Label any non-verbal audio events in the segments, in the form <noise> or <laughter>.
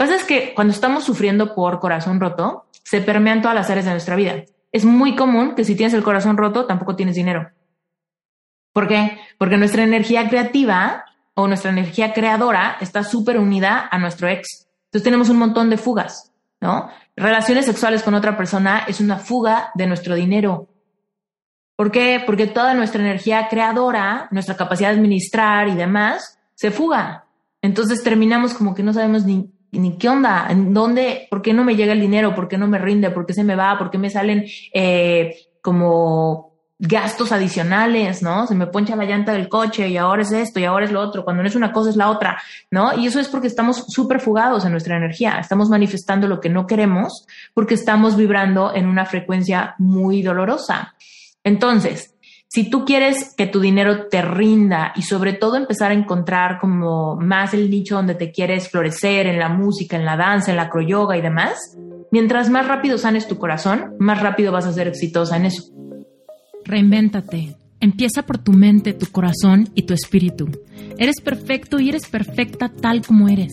pasa es que cuando estamos sufriendo por corazón roto, se permean todas las áreas de nuestra vida. Es muy común que si tienes el corazón roto, tampoco tienes dinero. ¿Por qué? Porque nuestra energía creativa o nuestra energía creadora está súper unida a nuestro ex. Entonces tenemos un montón de fugas, ¿no? Relaciones sexuales con otra persona es una fuga de nuestro dinero. ¿Por qué? Porque toda nuestra energía creadora, nuestra capacidad de administrar y demás, se fuga. Entonces terminamos como que no sabemos ni, ni qué onda, en dónde, por qué no me llega el dinero, por qué no me rinde, por qué se me va, por qué me salen eh, como gastos adicionales, ¿no? Se me poncha la llanta del coche y ahora es esto y ahora es lo otro, cuando no es una cosa es la otra, ¿no? Y eso es porque estamos súper fugados en nuestra energía, estamos manifestando lo que no queremos porque estamos vibrando en una frecuencia muy dolorosa. Entonces, si tú quieres que tu dinero te rinda y sobre todo empezar a encontrar como más el nicho donde te quieres florecer en la música, en la danza, en la acroyoga y demás, mientras más rápido sanes tu corazón, más rápido vas a ser exitosa en eso. Reinvéntate. Empieza por tu mente, tu corazón y tu espíritu. Eres perfecto y eres perfecta tal como eres.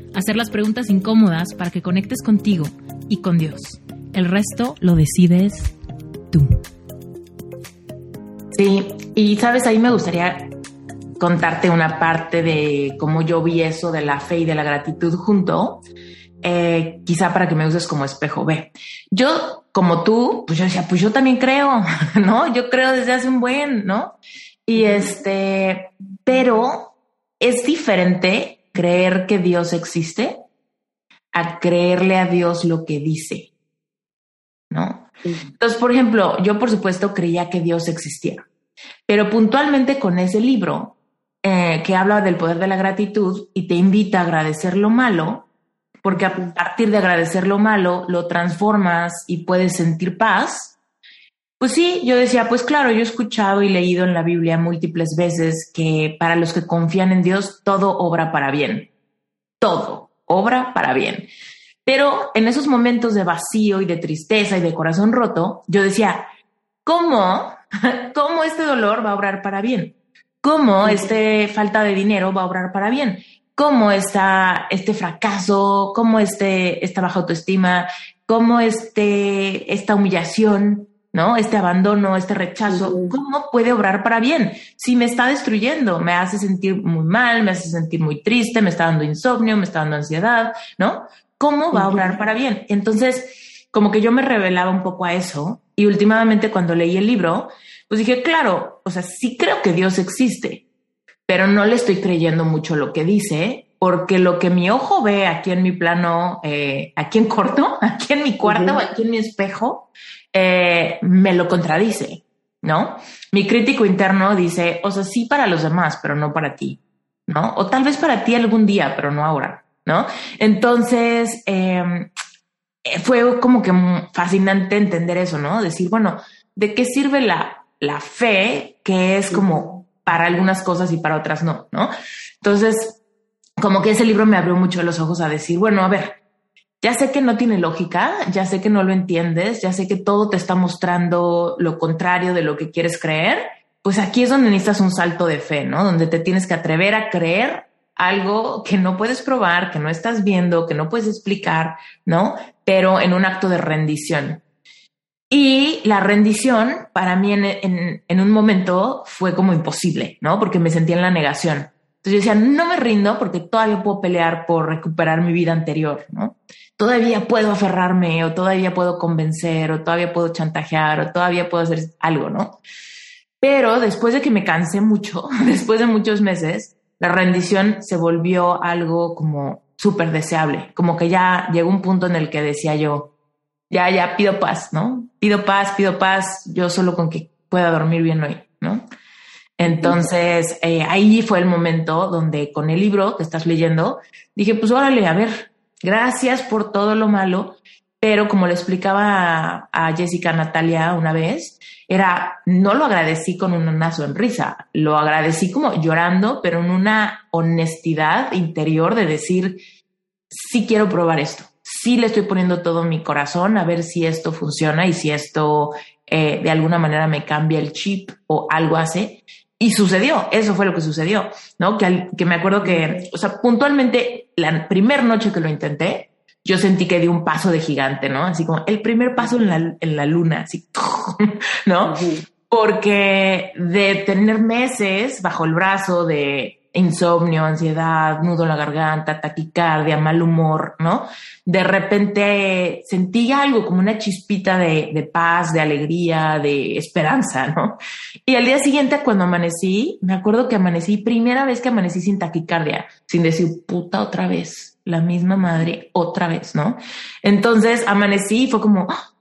hacer las preguntas incómodas para que conectes contigo y con Dios. El resto lo decides tú. Sí, y sabes, ahí me gustaría contarte una parte de cómo yo vi eso de la fe y de la gratitud junto, eh, quizá para que me uses como espejo. Ve, yo como tú, pues yo decía, pues yo también creo, <laughs> ¿no? Yo creo desde hace un buen, ¿no? Y este, pero es diferente creer que Dios existe a creerle a Dios lo que dice, ¿no? Entonces, por ejemplo, yo por supuesto creía que Dios existía, pero puntualmente con ese libro eh, que habla del poder de la gratitud y te invita a agradecer lo malo, porque a partir de agradecer lo malo lo transformas y puedes sentir paz. Pues sí, yo decía, pues claro, yo he escuchado y leído en la Biblia múltiples veces que para los que confían en Dios todo obra para bien. Todo obra para bien. Pero en esos momentos de vacío y de tristeza y de corazón roto, yo decía, ¿cómo? <laughs> ¿Cómo este dolor va a obrar para bien? cómo este falta de dinero va a obrar para bien, cómo está este fracaso, cómo este, esta baja autoestima, cómo este, esta humillación, ¿no? Este abandono, este rechazo, ¿cómo puede obrar para bien? Si me está destruyendo, me hace sentir muy mal, me hace sentir muy triste, me está dando insomnio, me está dando ansiedad, ¿no? ¿Cómo va a obrar para bien? Entonces, como que yo me revelaba un poco a eso y últimamente cuando leí el libro, pues dije, claro, o sea, sí creo que Dios existe, pero no le estoy creyendo mucho lo que dice, porque lo que mi ojo ve aquí en mi plano, eh, aquí en corto, <laughs> aquí en mi cuarto, aquí en mi espejo, eh, me lo contradice, ¿no? Mi crítico interno dice, o sea, sí para los demás, pero no para ti, ¿no? O tal vez para ti algún día, pero no ahora, ¿no? Entonces, em, fue como que fascinante entender eso, ¿no? Decir, bueno, ¿de qué sirve la la fe, que es como para algunas cosas y para otras no, ¿no? Entonces, como que ese libro me abrió mucho los ojos a decir, bueno, a ver, ya sé que no tiene lógica, ya sé que no lo entiendes, ya sé que todo te está mostrando lo contrario de lo que quieres creer, pues aquí es donde necesitas un salto de fe, ¿no? Donde te tienes que atrever a creer algo que no puedes probar, que no estás viendo, que no puedes explicar, ¿no? Pero en un acto de rendición. Y la rendición para mí en, un momento fue como imposible, ¿no? Porque me sentía en la negación. Entonces yo decía, no me rindo porque todavía puedo pelear por recuperar mi vida anterior, ¿no? Todavía puedo aferrarme o todavía puedo convencer o todavía puedo chantajear o todavía puedo hacer algo, ¿no? Pero después de que me cansé mucho, <laughs> después de muchos meses, la rendición se volvió algo como súper deseable, como que ya llegó un punto en el que decía yo, ya, ya pido paz, ¿no? Pido paz, pido paz, yo solo con que pueda dormir bien hoy, ¿no? Entonces, eh, ahí fue el momento donde con el libro que estás leyendo, dije, pues órale, a ver, gracias por todo lo malo, pero como le explicaba a, Jessica Natalia una vez, era, no lo agradecí con una sonrisa, lo agradecí como llorando, pero en una honestidad interior de decir, sí quiero probar esto, sí le estoy poniendo todo mi corazón a ver si esto funciona y si esto eh, de alguna manera me cambia el chip o algo hace. Y sucedió, eso fue lo que sucedió, ¿no? Que, que me acuerdo que, o sea, puntualmente la primera noche que lo intenté, yo sentí que di un paso de gigante, ¿no? Así como el primer paso en la, en la luna, así, <laughs> ¿no? Porque de tener meses bajo el brazo de insomnio, ansiedad, nudo en la garganta, taquicardia, mal humor, ¿no? De repente sentí algo como una chispita de, de, paz, de alegría, de esperanza, ¿no? Y al día siguiente cuando amanecí, me acuerdo que amanecí, primera vez que amanecí sin taquicardia, sin decir puta otra vez, la misma madre otra vez, ¿no? Entonces amanecí y fue como, ¡ah!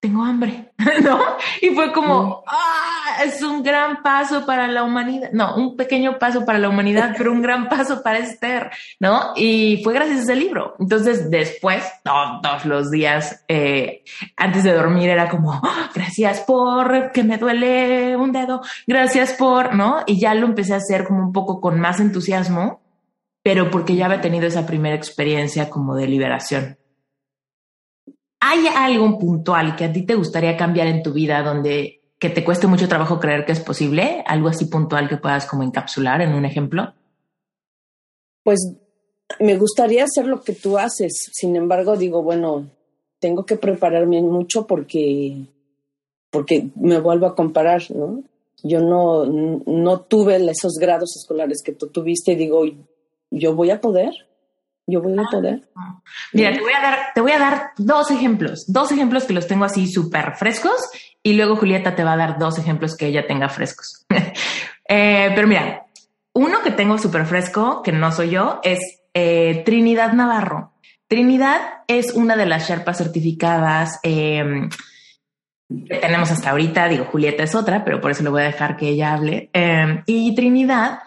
tengo hambre, <laughs> ¿no? Y fue como, ah, es un gran paso para la humanidad, no, un pequeño paso para la humanidad, <laughs> pero un gran paso para Esther, ¿no? Y fue gracias a ese libro. Entonces, después, todos los días, eh, antes de dormir, era como, ah, gracias por que me duele un dedo, gracias por, ¿no? Y ya lo empecé a hacer como un poco con más entusiasmo, pero porque ya había tenido esa primera experiencia como de liberación. ¿Hay algo puntual que a ti te gustaría cambiar en tu vida donde que te cueste mucho trabajo creer que es posible? ¿Algo así puntual que puedas como encapsular en un ejemplo? Pues me gustaría hacer lo que tú haces. Sin embargo, digo, bueno, tengo que prepararme mucho porque, porque me vuelvo a comparar, ¿no? Yo no, no tuve esos grados escolares que tú tuviste y digo, yo voy a poder yo voy a poder. Mira, te voy a dar, te voy a dar dos ejemplos, dos ejemplos que los tengo así súper frescos y luego Julieta te va a dar dos ejemplos que ella tenga frescos. <laughs> Eh, pero mira, uno que tengo súper fresco, que no soy yo, es eh, Trinidad Navarro. Trinidad es una de las Sherpas certificadas em, que tenemos hasta ahorita. Digo, Julieta es otra, pero por eso le voy a dejar que ella hable. Em, y Trinidad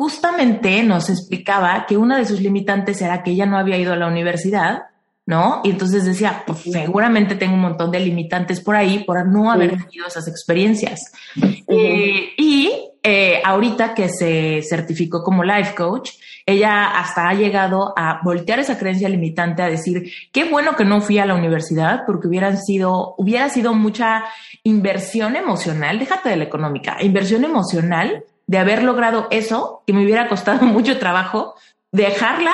justamente nos explicaba que una de sus limitantes era que ella no había ido a la universidad, ¿no? Y entonces decía, pues seguramente tengo un montón de limitantes por ahí por no haber tenido esas experiencias. Eh, y eh, ahorita que se certificó como life coach, ella hasta ha llegado a voltear esa creencia limitante a decir, qué bueno que no fui a la universidad porque hubieran sido, hubiera sido mucha inversión emocional, déjate de la económica, inversión emocional de haber logrado eso, que me hubiera costado <laughs> mucho trabajo, dejarla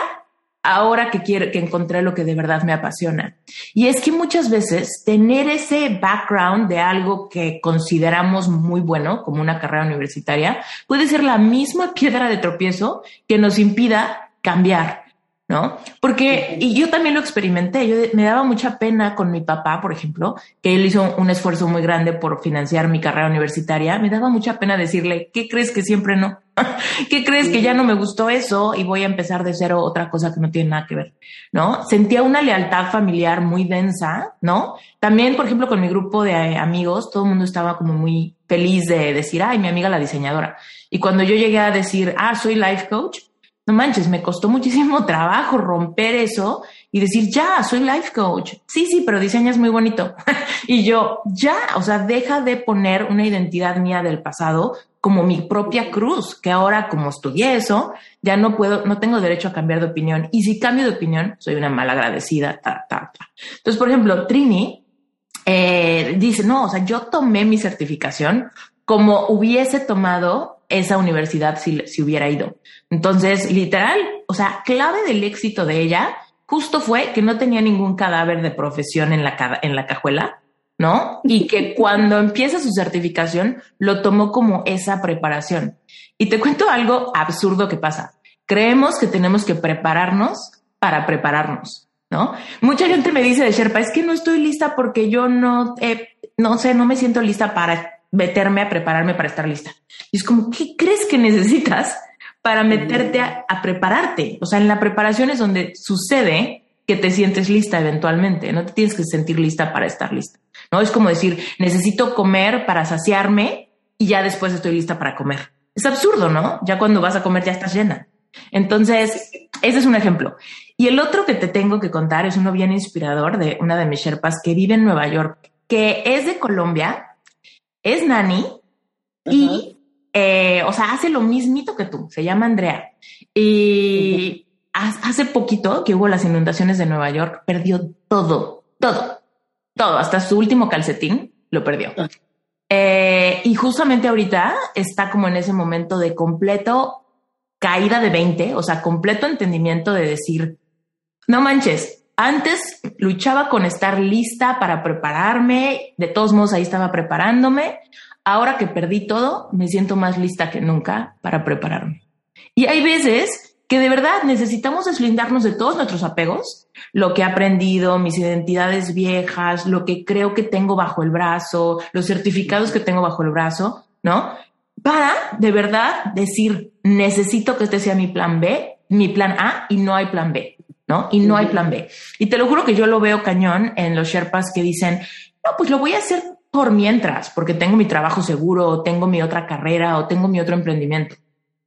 ahora que quiero, que encontré lo que de verdad me apasiona. Y es que muchas veces tener ese background de algo que consideramos muy bueno, como una carrera universitaria, puede ser la misma <laughs> piedra de tropiezo que nos impida cambiar ¿no? Porque, y yo también lo experimenté, yo me daba mucha pena con mi papá, por ejemplo, que él hizo un esfuerzo muy grande por financiar mi carrera universitaria, me daba mucha pena decirle, ¿qué crees que siempre no? <laughs> ¿Qué crees que ya no me gustó eso y voy a empezar de cero otra cosa que no tiene nada que ver? ¿No? Sentía una lealtad familiar muy densa, ¿no? También, por ejemplo, con mi grupo de amigos, todo el mundo estaba como muy feliz de decir, ay, mi amiga la diseñadora. Y cuando yo llegué a decir, ah, soy life coach, no manches, me costó muchísimo <laughs> trabajo romper eso y decir, ya, soy life coach. Sí, sí, pero diseñas muy bonito. <laughs> y yo, ya, o sea, deja de poner una identidad mía del pasado como mi propia cruz, que ahora como estudié eso, ya no puedo, no tengo derecho a cambiar de opinión. Y si cambio de opinión, soy una mal agradecida. Ta, ta, ta. Entonces, por ejemplo, Trini eh, dice, no, o sea, yo tomé mi certificación como hubiese tomado esa universidad si, si hubiera ido. Entonces, literal, o sea, clave del éxito de ella justo fue que no tenía ningún cadáver de profesión en la, en la cajuela, ¿no? Y que <laughs> cuando empieza su certificación lo tomó como esa preparación. Y te cuento algo absurdo que pasa. Creemos que tenemos que prepararnos para prepararnos, ¿no? Mucha gente me dice de Sherpa, es que no estoy lista porque yo no, no sé, no me siento lista para meterme a prepararme para estar lista. Y es como, ¿qué crees que necesitas para meterte a, prepararte? O sea, en la preparación es donde sucede que te sientes lista eventualmente. No te tienes que sentir lista para estar lista. No es como decir, necesito comer para saciarme y ya después estoy lista para comer. Es absurdo, ¿no? Ya cuando vas a comer ya estás llena. Entonces, ese es un ejemplo. Y el otro que te tengo que contar es uno bien inspirador de una de mis sherpas que vive en Nueva York, que es de Colombia, es nani y, eh, o sea, hace lo mismito que tú, se llama Andrea. Y hace poquito que hubo las inundaciones de Nueva York, perdió todo, todo, todo, hasta su último calcetín lo perdió. Ah. Eh, y justamente ahorita está como en ese momento de completo caída de 20, o sea, completo entendimiento de decir, no manches, antes luchaba con estar lista para prepararme, de todos modos ahí estaba preparándome, ahora que perdí todo, me siento más lista que nunca para prepararme. Y hay veces que de verdad necesitamos deslindarnos de todos nuestros apegos, lo que he aprendido, mis identidades viejas, lo que creo que tengo bajo el brazo, los certificados que tengo bajo el brazo, ¿no? Para de verdad decir, necesito que este sea mi plan B, mi plan A y no hay plan B, ¿no? Y no hay plan B. Y te lo juro que yo lo veo cañón en los Sherpas que dicen, no, pues lo voy a hacer por mientras, porque tengo mi trabajo seguro, o tengo mi otra carrera, o tengo mi otro emprendimiento.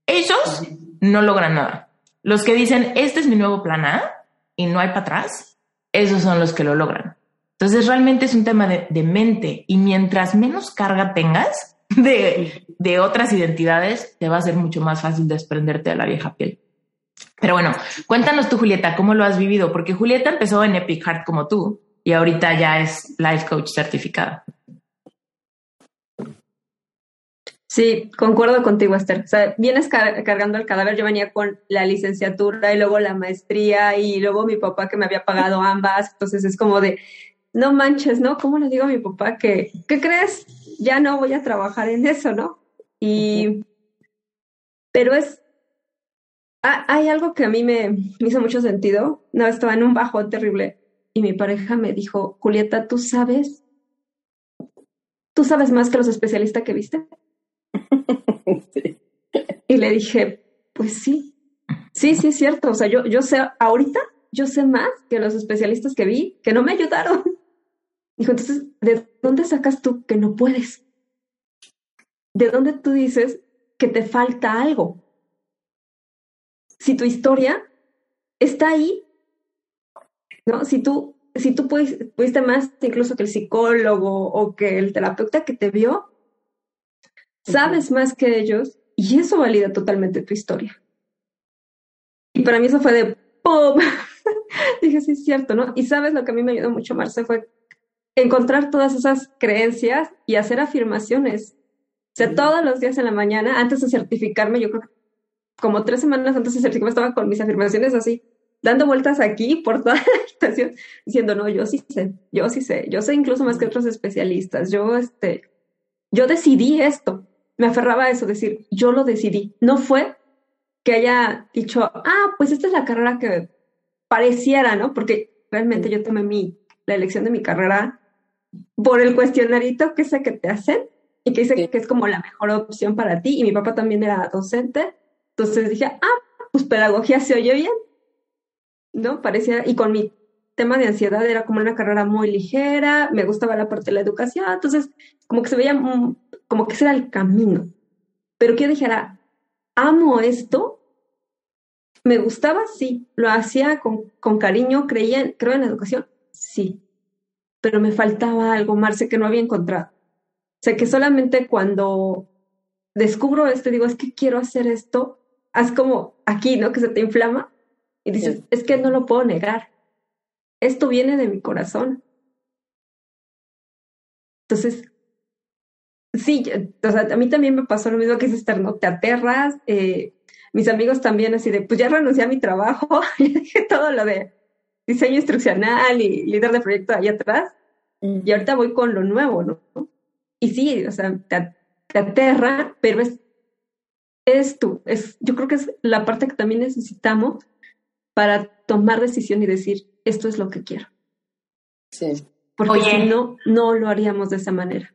Ellos no logran nada. Los que dicen, este es mi nuevo plan A y no hay para atrás, esos son los que lo logran. Entonces realmente es un tema de, mente y mientras menos carga tengas <laughs> de, de otras identidades, te va a ser mucho más fácil desprenderte de la vieja piel. Pero bueno, cuéntanos tú, Julieta, cómo lo has vivido, porque Julieta empezó en Epic Heart como tú y ahorita ya es life coach certificada. Sí, concuerdo contigo, Esther. O sea, vienes cargando el cadáver. Yo venía con la licenciatura y luego la maestría y luego mi papá que me había pagado ambas. Entonces es como de, no manches, ¿no? ¿Cómo le digo a mi papá que, ¿qué crees? Ya no voy a trabajar en eso, ¿no? Y, pero es, hay algo que a mí me, me hizo mucho sentido. No, estaba en un bajo terrible y mi pareja me dijo, Julieta, ¿tú sabes? ¿Tú sabes más que los especialistas que viste? <laughs> Y le dije, pues sí, sí, sí es cierto. O sea, yo, yo sé, ahorita yo sé más que los especialistas que vi que no me ayudaron. Dijo, entonces, ¿de dónde sacas tú que no puedes? ¿De dónde tú dices que te falta algo? Si tu historia está ahí, ¿no? Si tú, si tú pudiste más incluso que el psicólogo o que el terapeuta que te vio, sabes más que ellos y eso valida totalmente tu historia. Y para mí eso fue de ¡pum! <laughs> Dije, sí, es cierto, ¿no? Y sabes lo que a mí me ayudó mucho, Marce, fue encontrar todas esas creencias y hacer afirmaciones. O sea, todos los días en la mañana, antes de certificarme, yo creo que como tres semanas antes de certificarme, estaba con mis afirmaciones así, dando vueltas aquí por toda la habitación, diciendo, no, yo sí sé, yo sí sé, yo sé incluso más que otros especialistas, yo, este, yo decidí esto, me aferraba a eso, decir, yo lo decidí. No fue que haya dicho, ah, pues esta es la carrera que pareciera, ¿no? Porque realmente yo tomé mi, la elección de mi carrera por el cuestionarito que sé que te hacen y que dice que es como la mejor opción para ti. Y mi papá también era docente. Entonces dije, ah, pues pedagogía se oye bien, ¿no? Parecía, y con mi tema de ansiedad era como una carrera muy ligera, me gustaba la parte de la educación, entonces como que se veía como que ese era el camino. Pero que yo dijera, amo esto, me gustaba, sí, lo hacía con, con cariño, creía, creo en la educación, sí, pero me faltaba algo, Marce, que no había encontrado. O sea, que solamente cuando descubro esto, digo, es que quiero hacer esto, haz como aquí, ¿no? Que se te inflama y dices, es que no lo puedo negar. Esto viene de mi corazón. Entonces, Sí, o sea, a mí también me pasó lo mismo que es Esther, ¿no? Te aterras, eh, mis amigos también así de, pues ya renuncié a mi trabajo, <laughs> y dejé todo lo de diseño instruccional y líder de proyecto ahí atrás, y ahorita voy con lo nuevo, ¿no? Y sí, o sea, te, aterra, pero es, es tú, es, yo creo que es la parte que también necesitamos para tomar decisión y decir, esto es lo que quiero. Sí. Porque si no, no lo haríamos de esa manera.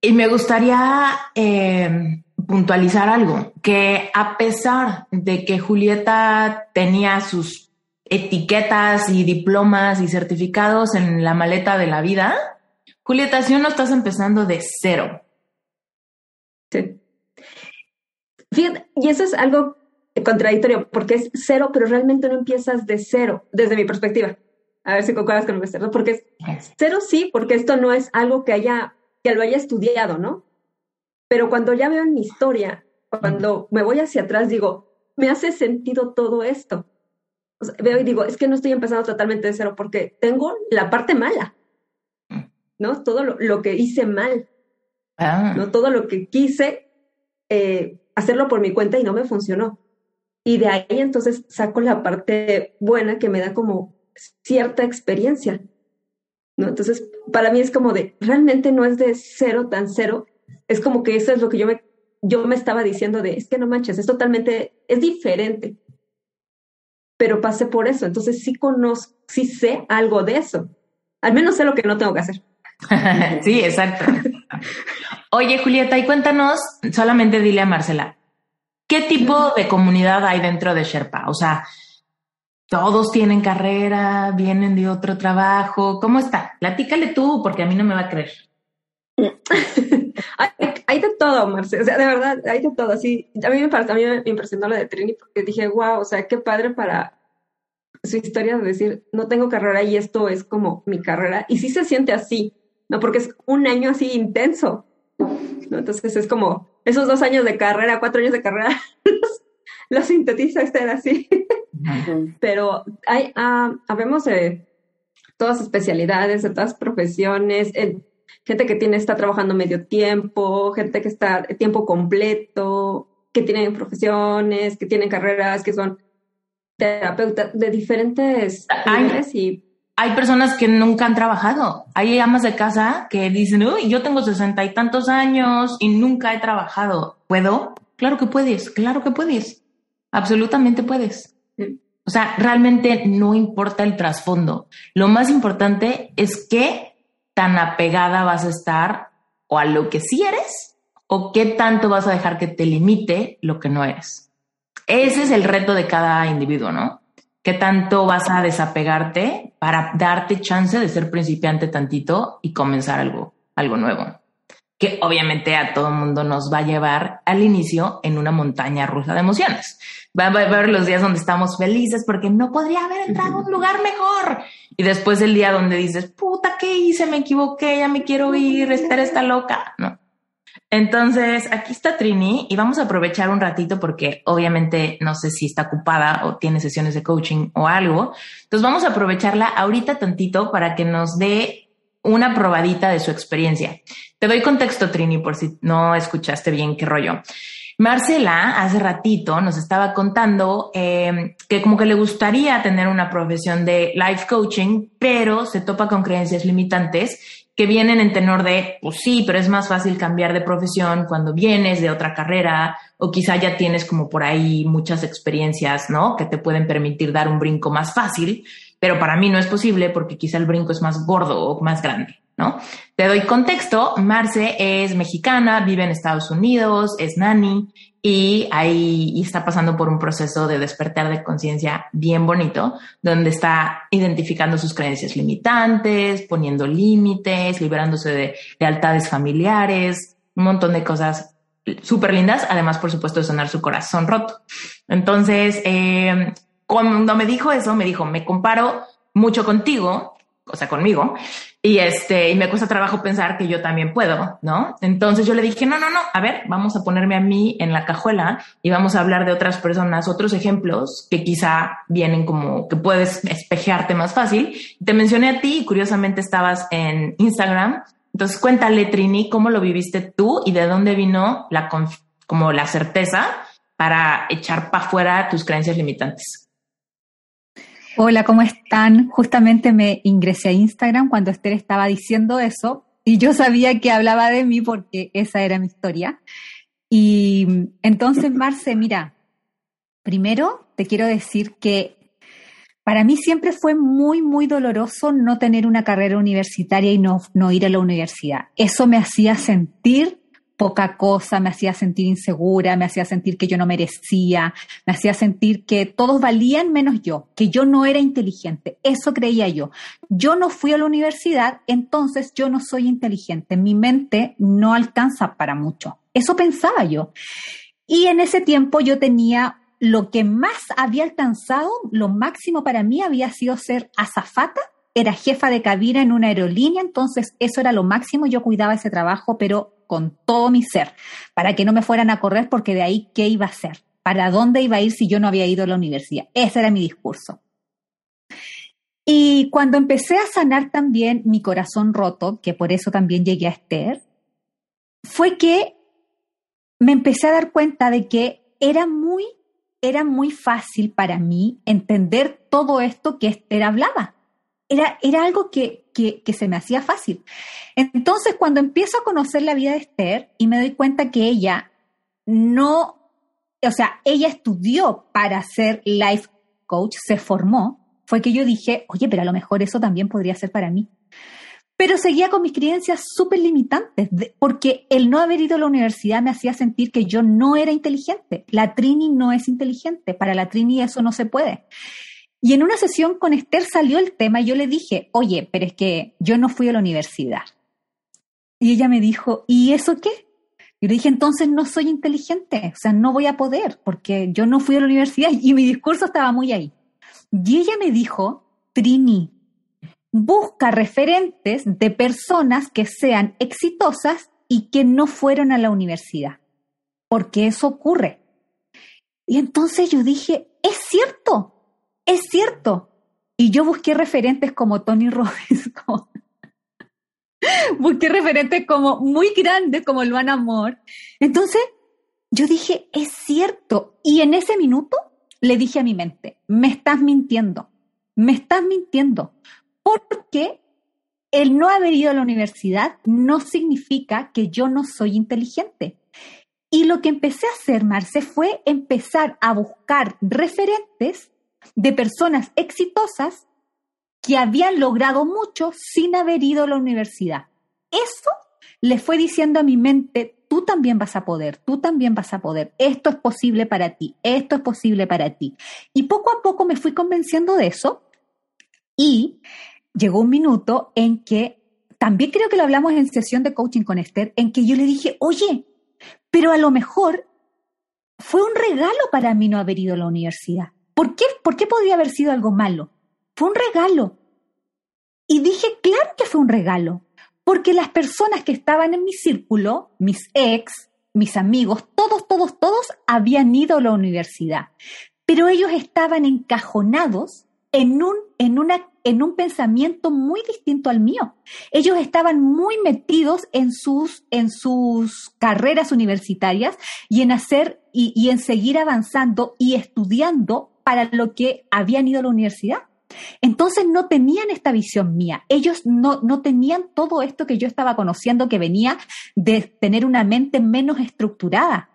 Y me gustaría eh, puntualizar algo, que a pesar de que Julieta tenía sus etiquetas y diplomas y certificados en la maleta de la vida, Julieta, si no estás empezando de cero. Sí. Fíjate, y eso es algo contradictorio porque es cero, pero realmente no empiezas de cero, desde mi perspectiva. A ver si concuerdas con lo porque es cero sí, porque esto no es algo que haya, que lo haya estudiado, ¿no? Pero cuando ya veo en mi historia, cuando me voy hacia atrás, digo, me hace sentido todo esto. veo y digo, es que no estoy empezando totalmente de cero porque tengo la parte mala, ¿no? Todo lo, que hice mal, ah. ¿no? Todo lo que quise eh, hacerlo por mi cuenta y no me funcionó. Y de ahí entonces saco la parte buena que me da como cierta experiencia. ¿no? Entonces, para mí es como de, realmente no es de cero tan cero, es como que eso es lo que yo me, yo me estaba diciendo de, es que no manches, es totalmente, es diferente. Pero pasé por eso, entonces sí conozco, sí sé algo de eso. Al menos sé lo que no tengo que hacer. <laughs> sí, exacto. <laughs> Oye, Julieta, y cuéntanos, solamente dile a Marcela, ¿qué tipo de comunidad hay dentro de Sherpa? O sea, todos tienen carrera, vienen de otro trabajo. ¿Cómo está? Platícale tú, porque a mí no me va a creer. <laughs> hay, de todo, Marce. O sea, de verdad, hay de todo. Sí, a mí me, a mí me impresionó lo de Trini porque dije, wow, o sea, qué padre para su historia de decir, no tengo carrera y esto es como mi carrera. Y sí se siente así, ¿no? Porque es un año así intenso. ¿No? Entonces es como esos dos años de carrera, cuatro años de carrera, <laughs> los, sintetiza usted así. Pero hay, ah, habemos de todas especialidades, de todas profesiones, gente que tiene, está trabajando medio tiempo, gente que está tiempo completo, que tienen profesiones, que tienen carreras, que son terapeutas de diferentes años y hay personas que nunca han trabajado. Hay amas de casa que dicen, yo tengo sesenta y tantos años y nunca he trabajado. ¿Puedo? Claro que puedes, claro que puedes. Absolutamente puedes. O sea, realmente no importa el trasfondo. Lo más importante es qué tan apegada vas a estar o a lo que sí eres o qué tanto vas a dejar que te limite lo que no eres. Ese es el reto de cada individuo, ¿no? ¿Qué tanto vas a desapegarte para darte chance de ser principiante tantito y comenzar algo, algo nuevo? Que obviamente a todo mundo nos va a llevar al inicio en una montaña rusa de emociones. Va a haber los días donde estamos felices porque no podría haber entrado a un lugar mejor. Y después el día donde dices, puta, ¿qué hice? Me equivoqué, ya me quiero ir, estar está loca. No, entonces, aquí está Trini y vamos a aprovechar un ratito porque obviamente no sé si está ocupada o tiene sesiones de coaching o algo. Entonces, vamos a aprovecharla ahorita tantito para que nos dé una probadita de su experiencia. Te doy contexto, Trini, por si no escuchaste bien qué rollo. Marcela hace ratito nos estaba contando eh, que como que le gustaría tener una profesión de life coaching, pero se topa con creencias limitantes que vienen en tenor de, pues sí, pero es más fácil cambiar de profesión cuando vienes de otra carrera o quizá ya tienes como por ahí muchas experiencias, ¿no? Que te pueden permitir dar un brinco más fácil, pero para mí no es posible porque quizá el brinco es más gordo o más grande. ¿no? Te doy contexto, Marce es mexicana, vive en Estados Unidos, es nani y ahí está pasando por un proceso de despertar de conciencia bien bonito, donde está identificando sus creencias limitantes, poniendo límites, liberándose de lealtades familiares, un montón de cosas súper lindas, además, por supuesto, de sonar su corazón roto. Entonces, eh, cuando me dijo eso, me dijo, me comparo mucho contigo, o sea, conmigo, y este, y me cuesta trabajo pensar que yo también puedo, ¿no? Entonces yo le dije, no, no, no, a ver, vamos a ponerme a mí en la cajuela y vamos a hablar de otras personas, otros ejemplos que quizá vienen como que puedes espejearte más fácil. Te mencioné a ti y curiosamente estabas en Instagram. Entonces cuéntale, Trini, cómo lo viviste tú y de dónde vino la, como la certeza para echar para afuera tus creencias limitantes. Hola, ¿cómo están? Justamente me ingresé a Instagram cuando Esther estaba diciendo eso y yo sabía que hablaba de mí porque esa era mi historia. Y entonces, Marce, mira, primero te quiero decir que para mí siempre fue muy, muy doloroso no tener una carrera universitaria y no, no ir a la universidad. Eso me hacía sentir poca cosa, me hacía sentir insegura, me hacía sentir que yo no merecía, me hacía sentir que todos valían menos yo, que yo no era inteligente. Eso creía yo. Yo no fui a la universidad, entonces yo no soy inteligente. Mi mente no alcanza para mucho. Eso pensaba yo. Y en ese tiempo yo tenía lo que más había alcanzado, lo máximo para mí había sido ser azafata, era jefa de cabina en una aerolínea, entonces eso era lo máximo, yo cuidaba ese trabajo, pero con todo mi ser, para que no me fueran a correr, porque de ahí, ¿qué iba a hacer? ¿Para dónde iba a ir si yo no había ido a la universidad? Ese era mi discurso. Y cuando empecé a sanar también mi corazón roto, que por eso también llegué a Esther, fue que me empecé a dar cuenta de que era muy, era muy fácil para mí entender todo esto que Esther hablaba. Era, era algo que, que, se me hacía fácil. Entonces, cuando empiezo a conocer la vida de Esther y me doy cuenta que ella no, o sea, ella estudió para ser life coach, se formó, fue que yo dije, oye, pero a lo mejor eso también podría ser para mí pero seguía con mis creencias súper limitantes, porque el no haber ido a la universidad me hacía sentir que yo no era inteligente. La Trini no es inteligente, para la Trini eso no se puede. Y en una sesión con Esther salió el tema y yo le dije, oye, pero es que yo no fui a la universidad. Y ella me dijo, ¿y eso qué? Y le dije, entonces no soy inteligente, o sea, no voy a poder, porque yo no fui a la universidad <laughs> y mi discurso estaba muy ahí. Y ella me dijo, Trini, busca referentes de personas que sean exitosas y que no fueron a la universidad, porque eso ocurre. Y entonces yo dije, es cierto, es cierto. Y yo busqué referentes como Tony Robbins, <laughs> busqué referentes como muy grandes como Luan Amor. Entonces yo dije, es cierto. Y en ese minuto le dije a mi mente, me estás mintiendo, me estás mintiendo, porque el no haber ido a la universidad no significa que yo no soy inteligente. Y lo que empecé a hacer, Marce, fue empezar a buscar referentes de personas exitosas que habían logrado mucho sin haber ido a la universidad. Eso le fue diciendo a mi mente, tú también vas a poder, tú también vas a poder, esto es posible para ti, esto es posible para ti. Y poco a poco me fui convenciendo de eso y llegó un minuto en que, también creo que lo hablamos en sesión de coaching con Esther, en que yo le dije, oye, pero a lo mejor fue un regalo para mí no haber ido a la universidad. ¿Por qué, ¿Por qué haber sido algo malo? Fue un regalo. Y dije, claro que fue un regalo, porque las personas que estaban en mi círculo, mis ex, mis amigos, todos, todos, todos habían ido a la universidad, pero ellos estaban encajonados en un, en una en un pensamiento muy distinto al mío. Ellos estaban muy metidos en sus, en sus carreras universitarias y en hacer y en seguir avanzando y estudiando para lo que habían ido a la universidad. Entonces no tenían esta visión mía. Ellos no, no tenían todo esto que yo estaba conociendo que venía de tener una mente menos estructurada.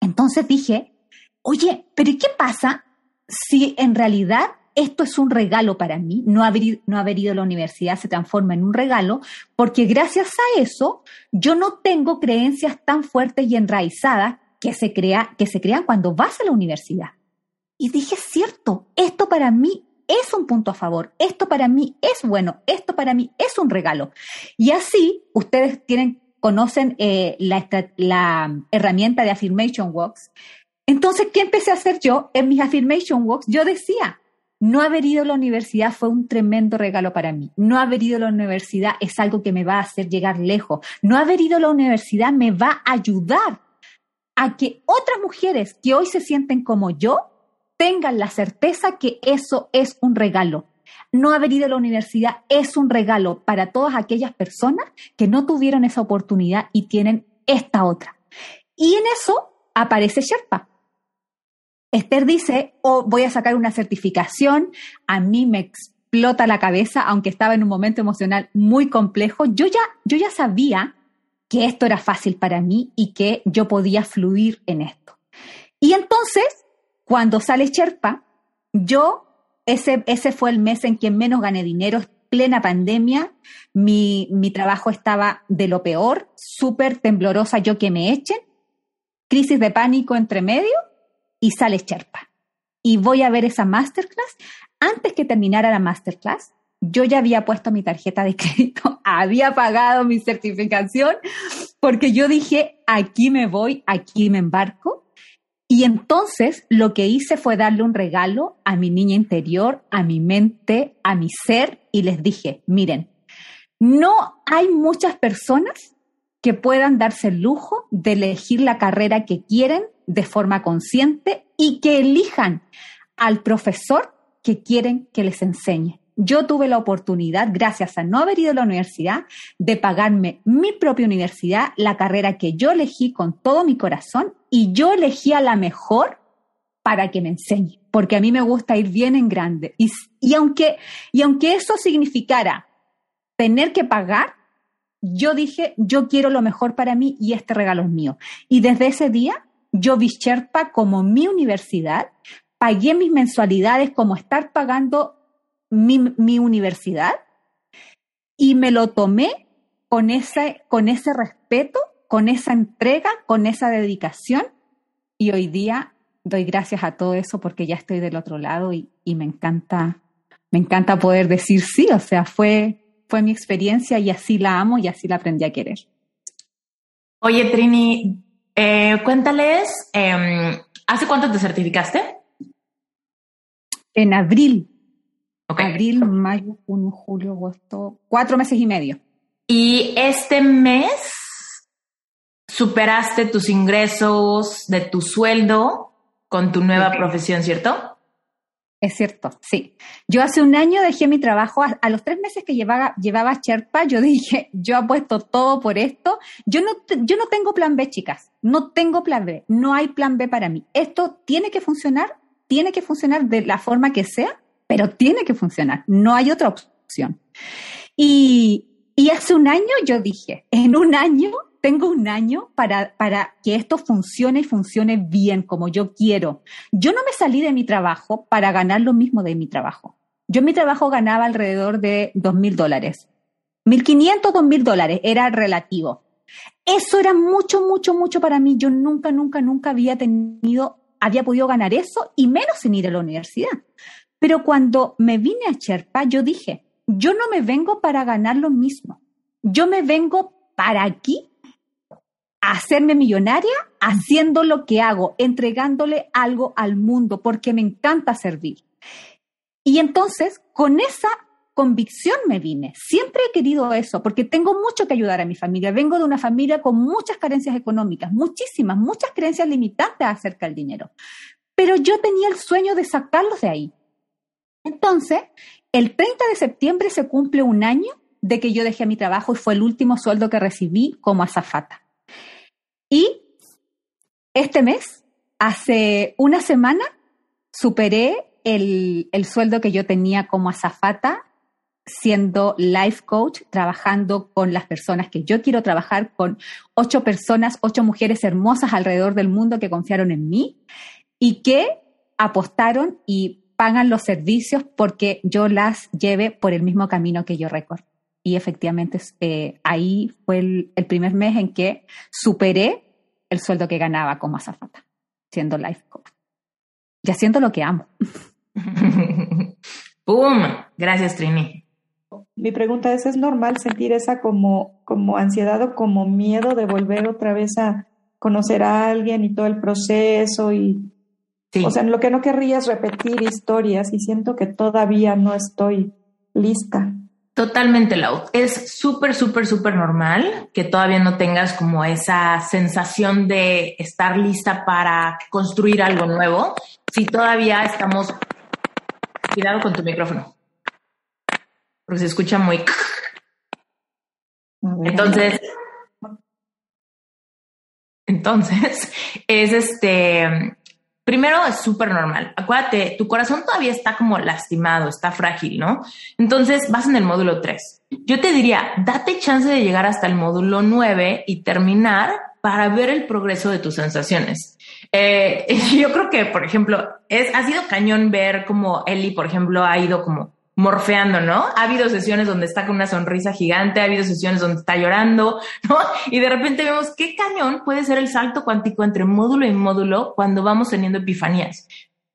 Entonces dije, oye, pero ¿qué pasa si en realidad esto es un regalo para mí, no haber, no haber ido a la universidad se transforma en un regalo, porque gracias a eso yo no tengo creencias tan fuertes y enraizadas que se, crea, que se crean cuando vas a la universidad. Y dije, cierto, esto para mí es un punto a favor, esto para mí es bueno, esto para mí es un regalo. Y así ustedes tienen, conocen eh, la, la herramienta de Affirmation Walks. Entonces, ¿qué empecé a hacer yo en mis Affirmation Walks? Yo decía, no haber ido a la universidad fue un tremendo regalo para mí. No haber ido a la universidad es algo que me va a hacer llegar lejos. No haber ido a la universidad me va a ayudar a que otras mujeres que hoy se sienten como yo tengan la certeza que eso es un regalo. No haber ido a la universidad es un regalo para todas aquellas personas que no tuvieron esa oportunidad y tienen esta otra. Y en eso aparece Sherpa. Esther dice, oh, voy a sacar una certificación, a mí me explota la cabeza, aunque estaba en un momento emocional muy complejo. Yo ya, yo ya sabía que esto era fácil para mí y que yo podía fluir en esto. Y entonces, cuando sale Sherpa, yo, ese, ese fue el mes en que menos gané dinero, plena pandemia, mi, mi trabajo estaba de lo peor, súper temblorosa yo que me echen, crisis de pánico entre medio, y sale Sherpa. Y voy a ver esa masterclass. Antes que terminara la masterclass, yo ya había puesto mi tarjeta de crédito, <laughs> había pagado mi certificación, porque yo dije, aquí me voy, aquí me embarco. Y entonces lo que hice fue darle un regalo a mi niña interior, a mi mente, a mi ser, y les dije, miren, no hay muchas personas que puedan darse el lujo de elegir la carrera que quieren de forma consciente y que elijan al profesor que quieren que les enseñe. Yo tuve la oportunidad, gracias a no haber ido a la universidad, de pagarme mi propia universidad, la carrera que yo elegí con todo mi corazón y yo elegí a la mejor para que me enseñe, porque a mí me gusta ir bien en grande. Y, y, aunque, y aunque eso significara tener que pagar, yo dije, yo quiero lo mejor para mí y este regalo es mío. Y desde ese día, yo vi Sherpa como mi universidad, pagué mis mensualidades como estar pagando mi, mi universidad y me lo tomé con ese, con ese respeto, con esa entrega, con esa dedicación y hoy día doy gracias a todo eso porque ya estoy del otro lado y, y me encanta, me encanta poder decir sí, o sea, fue, fue mi experiencia y así la amo y así la aprendí a querer. Oye, Trini, eh, cuéntales, eh, ¿hace cuánto te certificaste? En abril. Okay. Abril, mayo, junio, julio, agosto, cuatro meses y medio. Y este mes superaste tus ingresos de tu sueldo con tu nueva okay. profesión, ¿cierto? Es cierto, sí. Yo hace un año dejé mi trabajo, a, a, los tres meses que llevaba, llevaba Sherpa, yo <laughs> dije, yo apuesto todo por esto. Yo no, yo no tengo plan B, chicas. No tengo plan B. No hay plan B para mí. Esto tiene que funcionar, tiene que funcionar de la forma que sea pero tiene que funcionar, no hay otra opción. Y, hace un año yo dije, en un año, tengo un año para, para que esto funcione y funcione bien como yo quiero. Yo no me salí de mi trabajo para ganar lo mismo de mi trabajo. Yo en mi trabajo ganaba alrededor de dos mil dólares. 1.500, 2.000 dólares, era relativo. Eso era mucho, mucho, mucho para mí. Yo nunca, nunca, nunca había tenido, había podido ganar eso y menos sin ir a la universidad. Pero cuando me vine a Sherpa, yo dije, yo no me vengo para ganar lo mismo. Yo me vengo para aquí a hacerme millonaria haciendo lo que hago, entregándole algo al mundo, porque me encanta servir. Y entonces, con esa convicción me vine. Siempre he querido eso, porque tengo mucho que ayudar a mi familia. Vengo de una familia con muchas carencias económicas, muchísimas, muchas creencias limitantes acerca del dinero. Pero yo tenía el sueño de sacarlos de ahí. Entonces, el 30 de septiembre se cumple un año de que yo dejé mi trabajo y fue el último sueldo que recibí como azafata. Y este mes, hace una semana, superé el, el sueldo que yo tenía como azafata siendo life coach, trabajando con las personas que yo quiero trabajar, con ocho personas, ocho mujeres hermosas alrededor del mundo que confiaron en mí y que apostaron y pagan los servicios porque yo las lleve por el mismo camino que yo recorro. Y efectivamente eh, ahí fue el, el, primer mes en que superé el sueldo que ganaba como azafata, siendo life coach. Y haciendo lo que amo. <laughs> ¡Pum! Gracias, Trini. Mi pregunta es, ¿es normal sentir esa como, como ansiedad o como miedo de volver otra vez a conocer a alguien y todo el proceso y Sí. O sea, lo que no querría es repetir historias y siento que todavía no estoy lista. Totalmente, Lau. Es súper, súper, súper normal que todavía no tengas como esa sensación de estar lista para construir algo nuevo. Si todavía estamos... Cuidado con tu micrófono. Porque se escucha muy... Entonces... Entonces, es este Primero es súper normal. Acuérdate, tu corazón todavía está como lastimado, está frágil, ¿no? Entonces vas en el módulo 3. Yo te diría, date chance de llegar hasta el módulo 9 y terminar para ver el progreso de tus sensaciones. Eh, <laughs> yo creo que, por ejemplo, es, ha sido cañón ver como Eli, por ejemplo, ha ido como morfeando, ¿no? Ha habido sesiones donde está con una sonrisa gigante, ha habido sesiones donde está llorando, ¿no? Y de repente vemos qué cañón puede ser el salto cuántico entre módulo y módulo cuando vamos teniendo epifanías.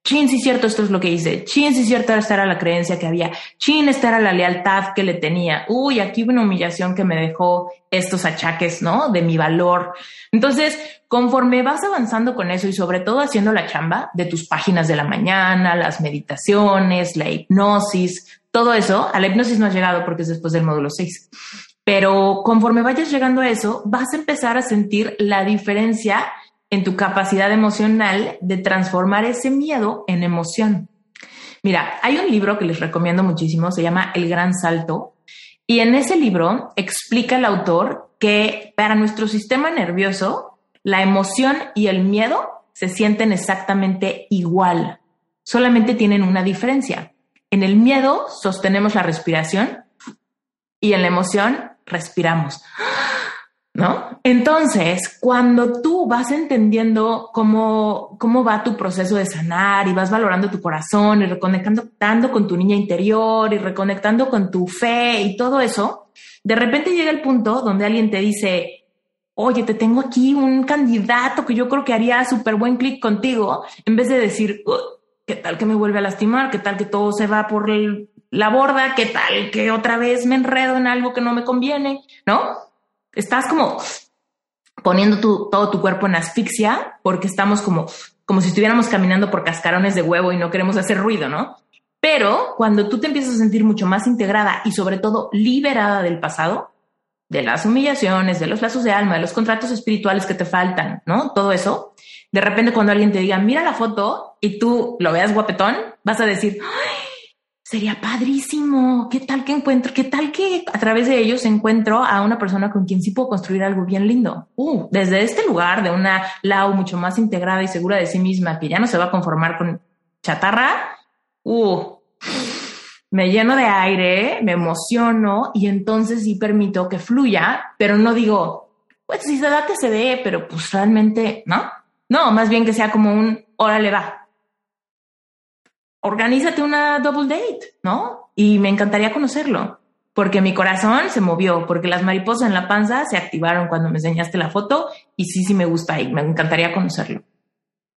Chin, sí cierto, esto es lo que hice, chin, sí cierto, esta era la creencia que había, chin, esta era la lealtad que le tenía, uy, aquí una humillación que me dejó estos achaques, ¿no? De mi valor. Entonces, conforme vas avanzando con eso y sobre todo haciendo la chamba de tus páginas de la mañana, las meditaciones, la hipnosis, todo eso, a la hipnosis no has llegado porque es después del módulo 6. Pero conforme vayas llegando a eso, vas a empezar a sentir la diferencia en tu capacidad emocional de transformar ese miedo en emoción. Mira, hay un libro que les recomiendo muchísimo, se llama El Gran Salto, y en ese libro explica el autor que para nuestro sistema nervioso, la emoción y el miedo se sienten exactamente igual, solamente tienen una diferencia. En el miedo sostenemos la respiración y en la emoción respiramos. ¿No? Entonces, cuando tú vas entendiendo cómo, cómo va tu proceso de sanar y vas valorando tu corazón y reconectando con tu niña interior y reconectando con tu fe y todo eso, de repente llega el punto donde alguien te dice, oye, te tengo aquí un candidato que yo creo que haría súper buen clic contigo, en vez de decir, ¿qué tal que me vuelve a lastimar? ¿Qué tal que todo se va por la borda? ¿Qué tal que otra vez me enredo en algo que no me conviene? ¿No? Estás como poniendo todo tu cuerpo en asfixia porque estamos como, como si estuviéramos caminando por cascarones de huevo y no queremos hacer ruido, ¿no? Pero cuando tú te empiezas a sentir mucho más integrada y sobre todo liberada del pasado, de las humillaciones, de los lazos de alma, de los contratos espirituales que te faltan, ¿no? Todo eso, de repente cuando alguien te diga, mira la foto y tú lo veas guapetón, vas a decir, ¡ay! Sería padrísimo. ¿Qué tal que encuentro? ¿Qué tal que a través de ellos encuentro a una persona con quien sí puedo construir algo bien lindo? Uh, desde este lugar de una Lau mucho más integrada y segura de sí misma, que ya no se va a conformar con chatarra. Uh, me lleno de aire, me emociono y entonces sí permito que fluya, pero no digo, pues si se da que se dé, pero pues realmente, ¿no? No, más bien que sea como un, órale va, organízate una double date, ¿no? Y me encantaría conocerlo, porque mi corazón se movió, porque las mariposas en la panza se activaron cuando me enseñaste la foto y sí, sí me gusta y me encantaría conocerlo,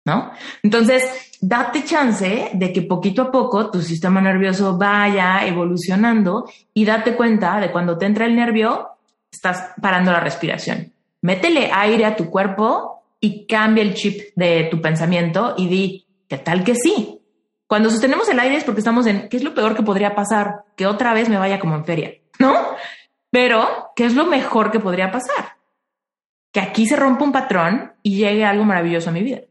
¿no? Entonces, date chance de que poquito a poco tu sistema nervioso vaya evolucionando y date cuenta de cuando te entra el nervio, estás parando la respiración. Métele aire a tu cuerpo y cambia el chip de tu pensamiento y di, ¿qué tal que sí? Cuando sostenemos el aire es porque estamos en qué es lo peor que podría pasar, que otra vez me vaya como en feria, ¿no? Pero, ¿qué es lo mejor que podría pasar? Que aquí se rompa un patrón y llegue algo maravilloso a mi vida.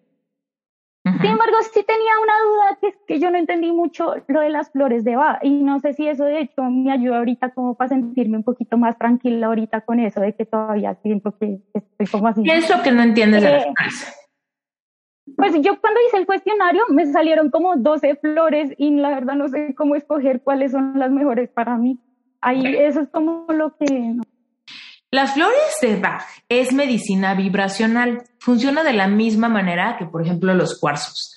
Sin embargo, sí tenía una duda que es que yo no entendí mucho lo de las flores de Bach y no sé si eso de hecho me ayuda ahorita como para sentirme un poquito más tranquila ahorita con eso de que todavía siento que estoy como así. ¿Qué es lo que no entiendes de las eh, flores? Pues yo cuando hice el cuestionario me salieron como 12 flores y la verdad no sé cómo escoger cuáles son las mejores para mí. Ahí eso es como lo que... Las flores de Bach es medicina vibracional. Funciona de la misma manera que, por ejemplo, los cuarzos.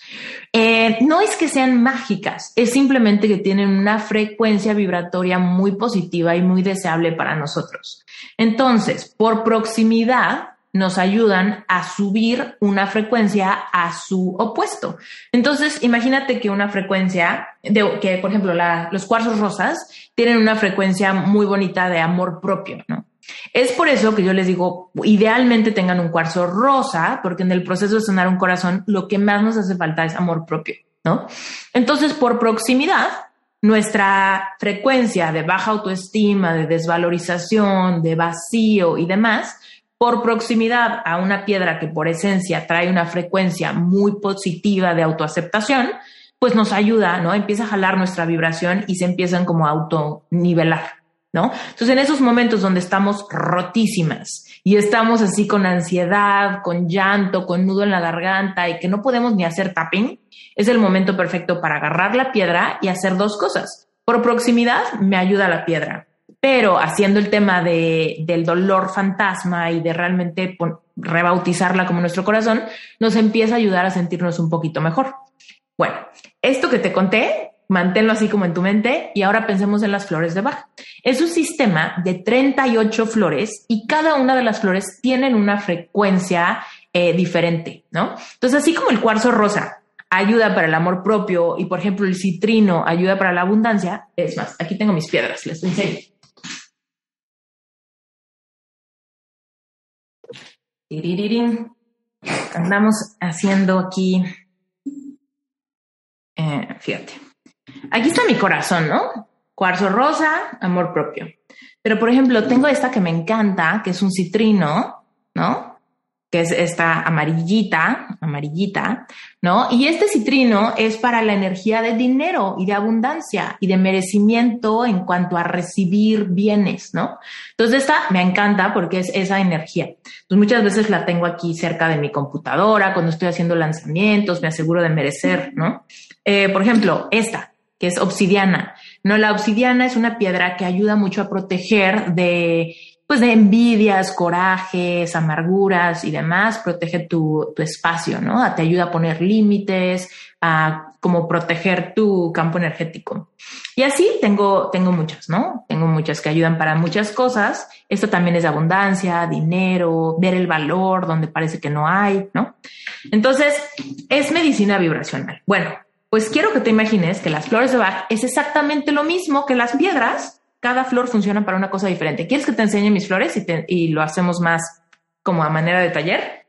Eh, no es que sean mágicas, es simplemente que tienen una frecuencia vibratoria muy positiva y muy deseable para nosotros. Entonces, por proximidad, nos ayudan a subir una frecuencia a su opuesto. Entonces, imagínate que una frecuencia, de, que por ejemplo los cuarzos rosas tienen una frecuencia muy bonita de amor propio, ¿no? Es por eso que yo les digo, idealmente tengan un cuarzo rosa, porque en el proceso de sanar un corazón, lo que más nos hace falta es amor propio, ¿no? Entonces, por proximidad, nuestra frecuencia de baja autoestima, de desvalorización, de vacío y demás, por proximidad a una piedra que por esencia trae una frecuencia muy positiva de autoaceptación, pues nos ayuda, ¿no? Empieza a jalar nuestra vibración y se empiezan como a autonivelar, ¿no? Entonces, en esos momentos donde estamos rotísimas y estamos así con ansiedad, con llanto, con nudo en la garganta y que no podemos ni hacer tapping, es el momento perfecto para agarrar la piedra y hacer dos cosas. Por proximidad, me ayuda la piedra pero haciendo el tema de, del dolor fantasma y de realmente rebautizarla como nuestro corazón, nos empieza a ayudar a sentirnos un poquito mejor. Bueno, esto que te conté, manténlo así como en tu mente y ahora pensemos en las flores de Bach. Es un sistema de 38 flores y cada una de las flores tienen una frecuencia eh, diferente, ¿no? Entonces, así como el cuarzo rosa ayuda para el amor propio y, por ejemplo, el citrino ayuda para la abundancia, es más, aquí tengo mis piedras, les enseño. Andamos haciendo aquí, eh, fíjate, aquí está mi corazón, ¿no? Cuarzo rosa, amor propio. Pero, por ejemplo, tengo esta que me encanta, que es un citrino, ¿no? Que es esta amarillita, amarillita, ¿no? Y este citrino es para la energía de dinero y de abundancia y de merecimiento en cuanto a recibir bienes, ¿no? Entonces esta me encanta porque es esa energía. Entonces muchas veces la tengo aquí cerca de mi computadora, cuando estoy haciendo lanzamientos, me aseguro de merecer, ¿no? Eh, por ejemplo, esta, que es obsidiana. No, la obsidiana es una piedra que ayuda mucho a proteger de pues de envidias, corajes, amarguras y demás, protege tu, tu espacio, ¿no? Te ayuda a poner límites, a como proteger tu campo energético. Y así tengo, tengo muchas, ¿no? Tengo muchas que ayudan para muchas cosas. Esto también es abundancia, dinero, ver el valor donde parece que no hay, ¿no? Entonces, es medicina vibracional. Bueno, pues quiero que te imagines que las flores de Bach es exactamente lo mismo que las piedras, cada flor funciona para una cosa diferente. ¿Quieres que te enseñe mis flores y, lo hacemos más como a manera de taller?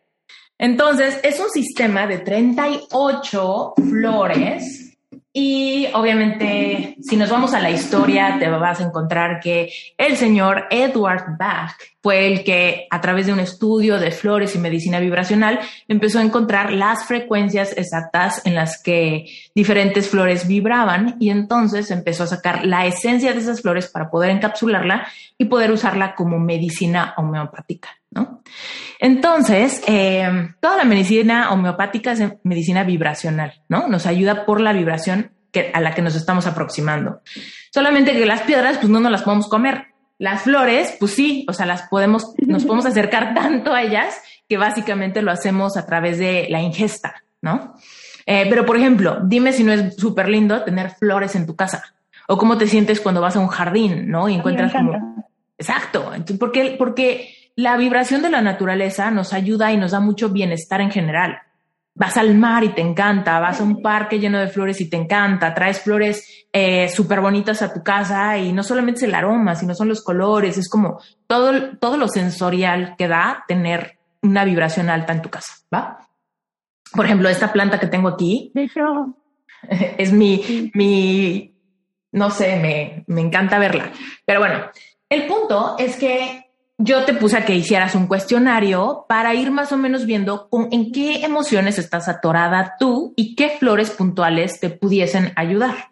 Entonces, es un sistema de 38 flores y obviamente, si nos vamos a la historia, te vas a encontrar que el señor Edward Bach fue el que, a través de un estudio de flores y medicina vibracional, empezó a encontrar las frecuencias exactas en las que diferentes flores vibraban y entonces empezó a sacar la esencia de esas flores para poder encapsularla y poder usarla como medicina homeopática. ¿No? Entonces, eh, toda la medicina homeopática es medicina vibracional, ¿no? Nos ayuda por la vibración que, a la que nos estamos aproximando. Solamente que las piedras, pues no nos las podemos comer. Las flores, pues sí, o sea, las podemos, nos podemos <laughs> acercar tanto a ellas que básicamente lo hacemos a través de la ingesta, ¿no? Eh, pero, por ejemplo, dime si no es súper lindo tener flores en tu casa o cómo te sientes cuando vas a un jardín, ¿no? Y encuentras como... Exacto. Entonces, ¿por qué? Porque la vibración de la naturaleza nos ayuda y nos da mucho bienestar en general. Vas al mar y te encanta, vas a un parque lleno de flores y te encanta, traes flores eh, súper bonitas a tu casa y no solamente es el aroma, sino son los colores, es como todo, todo lo sensorial que da tener una vibración alta en tu casa, ¿va? Por ejemplo, esta planta que tengo aquí <laughs> es mi, mi, no sé, me, me encanta verla. Pero bueno, el punto es que yo te puse a que hicieras un cuestionario para ir más o menos viendo en qué emociones estás atorada tú y qué flores puntuales te pudiesen ayudar.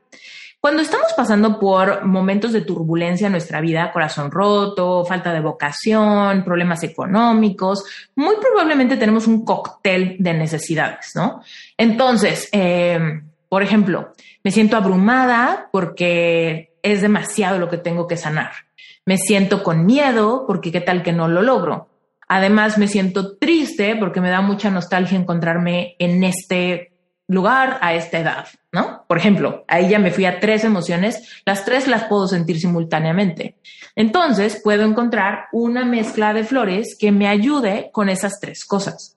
Cuando estamos pasando por momentos de turbulencia en nuestra vida, corazón roto, falta de vocación, problemas económicos, muy probablemente tenemos un cóctel de necesidades, ¿no? Entonces, eh, por ejemplo, me siento abrumada porque es demasiado lo que tengo que sanar me siento con miedo porque qué tal que no lo logro. Además, me siento triste porque me da mucha nostalgia encontrarme en este lugar a esta edad, ¿no? Por ejemplo, ahí ya me fui a tres emociones, las tres las puedo sentir simultáneamente. Entonces, puedo encontrar una mezcla de flores que me ayude con esas tres cosas.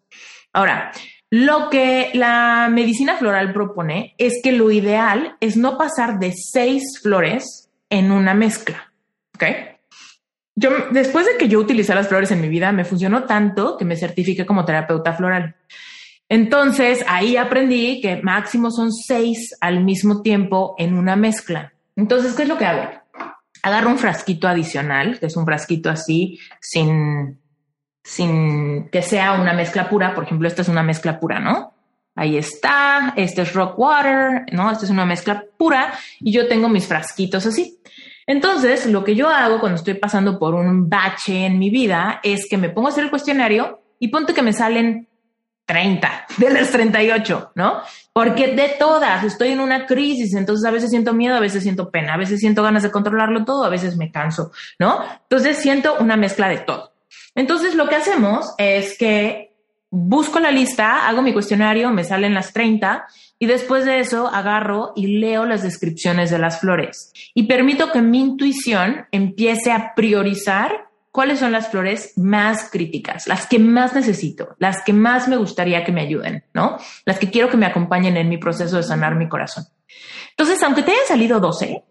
Ahora, lo que la medicina floral propone es que lo ideal es no pasar de seis flores en una mezcla, ¿ok? Yo, después de que yo utilicé las flores en mi vida, me funcionó tanto que me certifiqué como terapeuta floral. Entonces ahí aprendí que máximo son seis al mismo tiempo en una mezcla. Entonces, ¿qué es lo que hago? Agarro un frasquito adicional, que es un frasquito así, sin, sin que sea una mezcla pura. Por ejemplo, esta es una mezcla pura, ¿no? Ahí está, este es rock water, ¿no? Esta es una mezcla pura y yo tengo mis frasquitos así. Entonces, lo que yo hago cuando estoy pasando por un bache en mi vida es que me pongo a hacer el cuestionario y ponte que me salen 30 de las 38, ¿no? Porque de todas estoy en una crisis, entonces a veces siento miedo, a veces siento pena, a veces siento ganas de controlarlo todo, a veces me canso, ¿no? Entonces siento una mezcla de todo. Entonces lo que hacemos es que busco la lista, hago mi cuestionario, me salen las 30 y después de eso agarro y leo las descripciones de las flores y permito que mi intuición empiece a priorizar cuáles son las flores más críticas, las que más necesito, las que más me gustaría que me ayuden, ¿no? Las que quiero que me acompañen en mi proceso de sanar mi corazón. Entonces, aunque te hayan salido 12,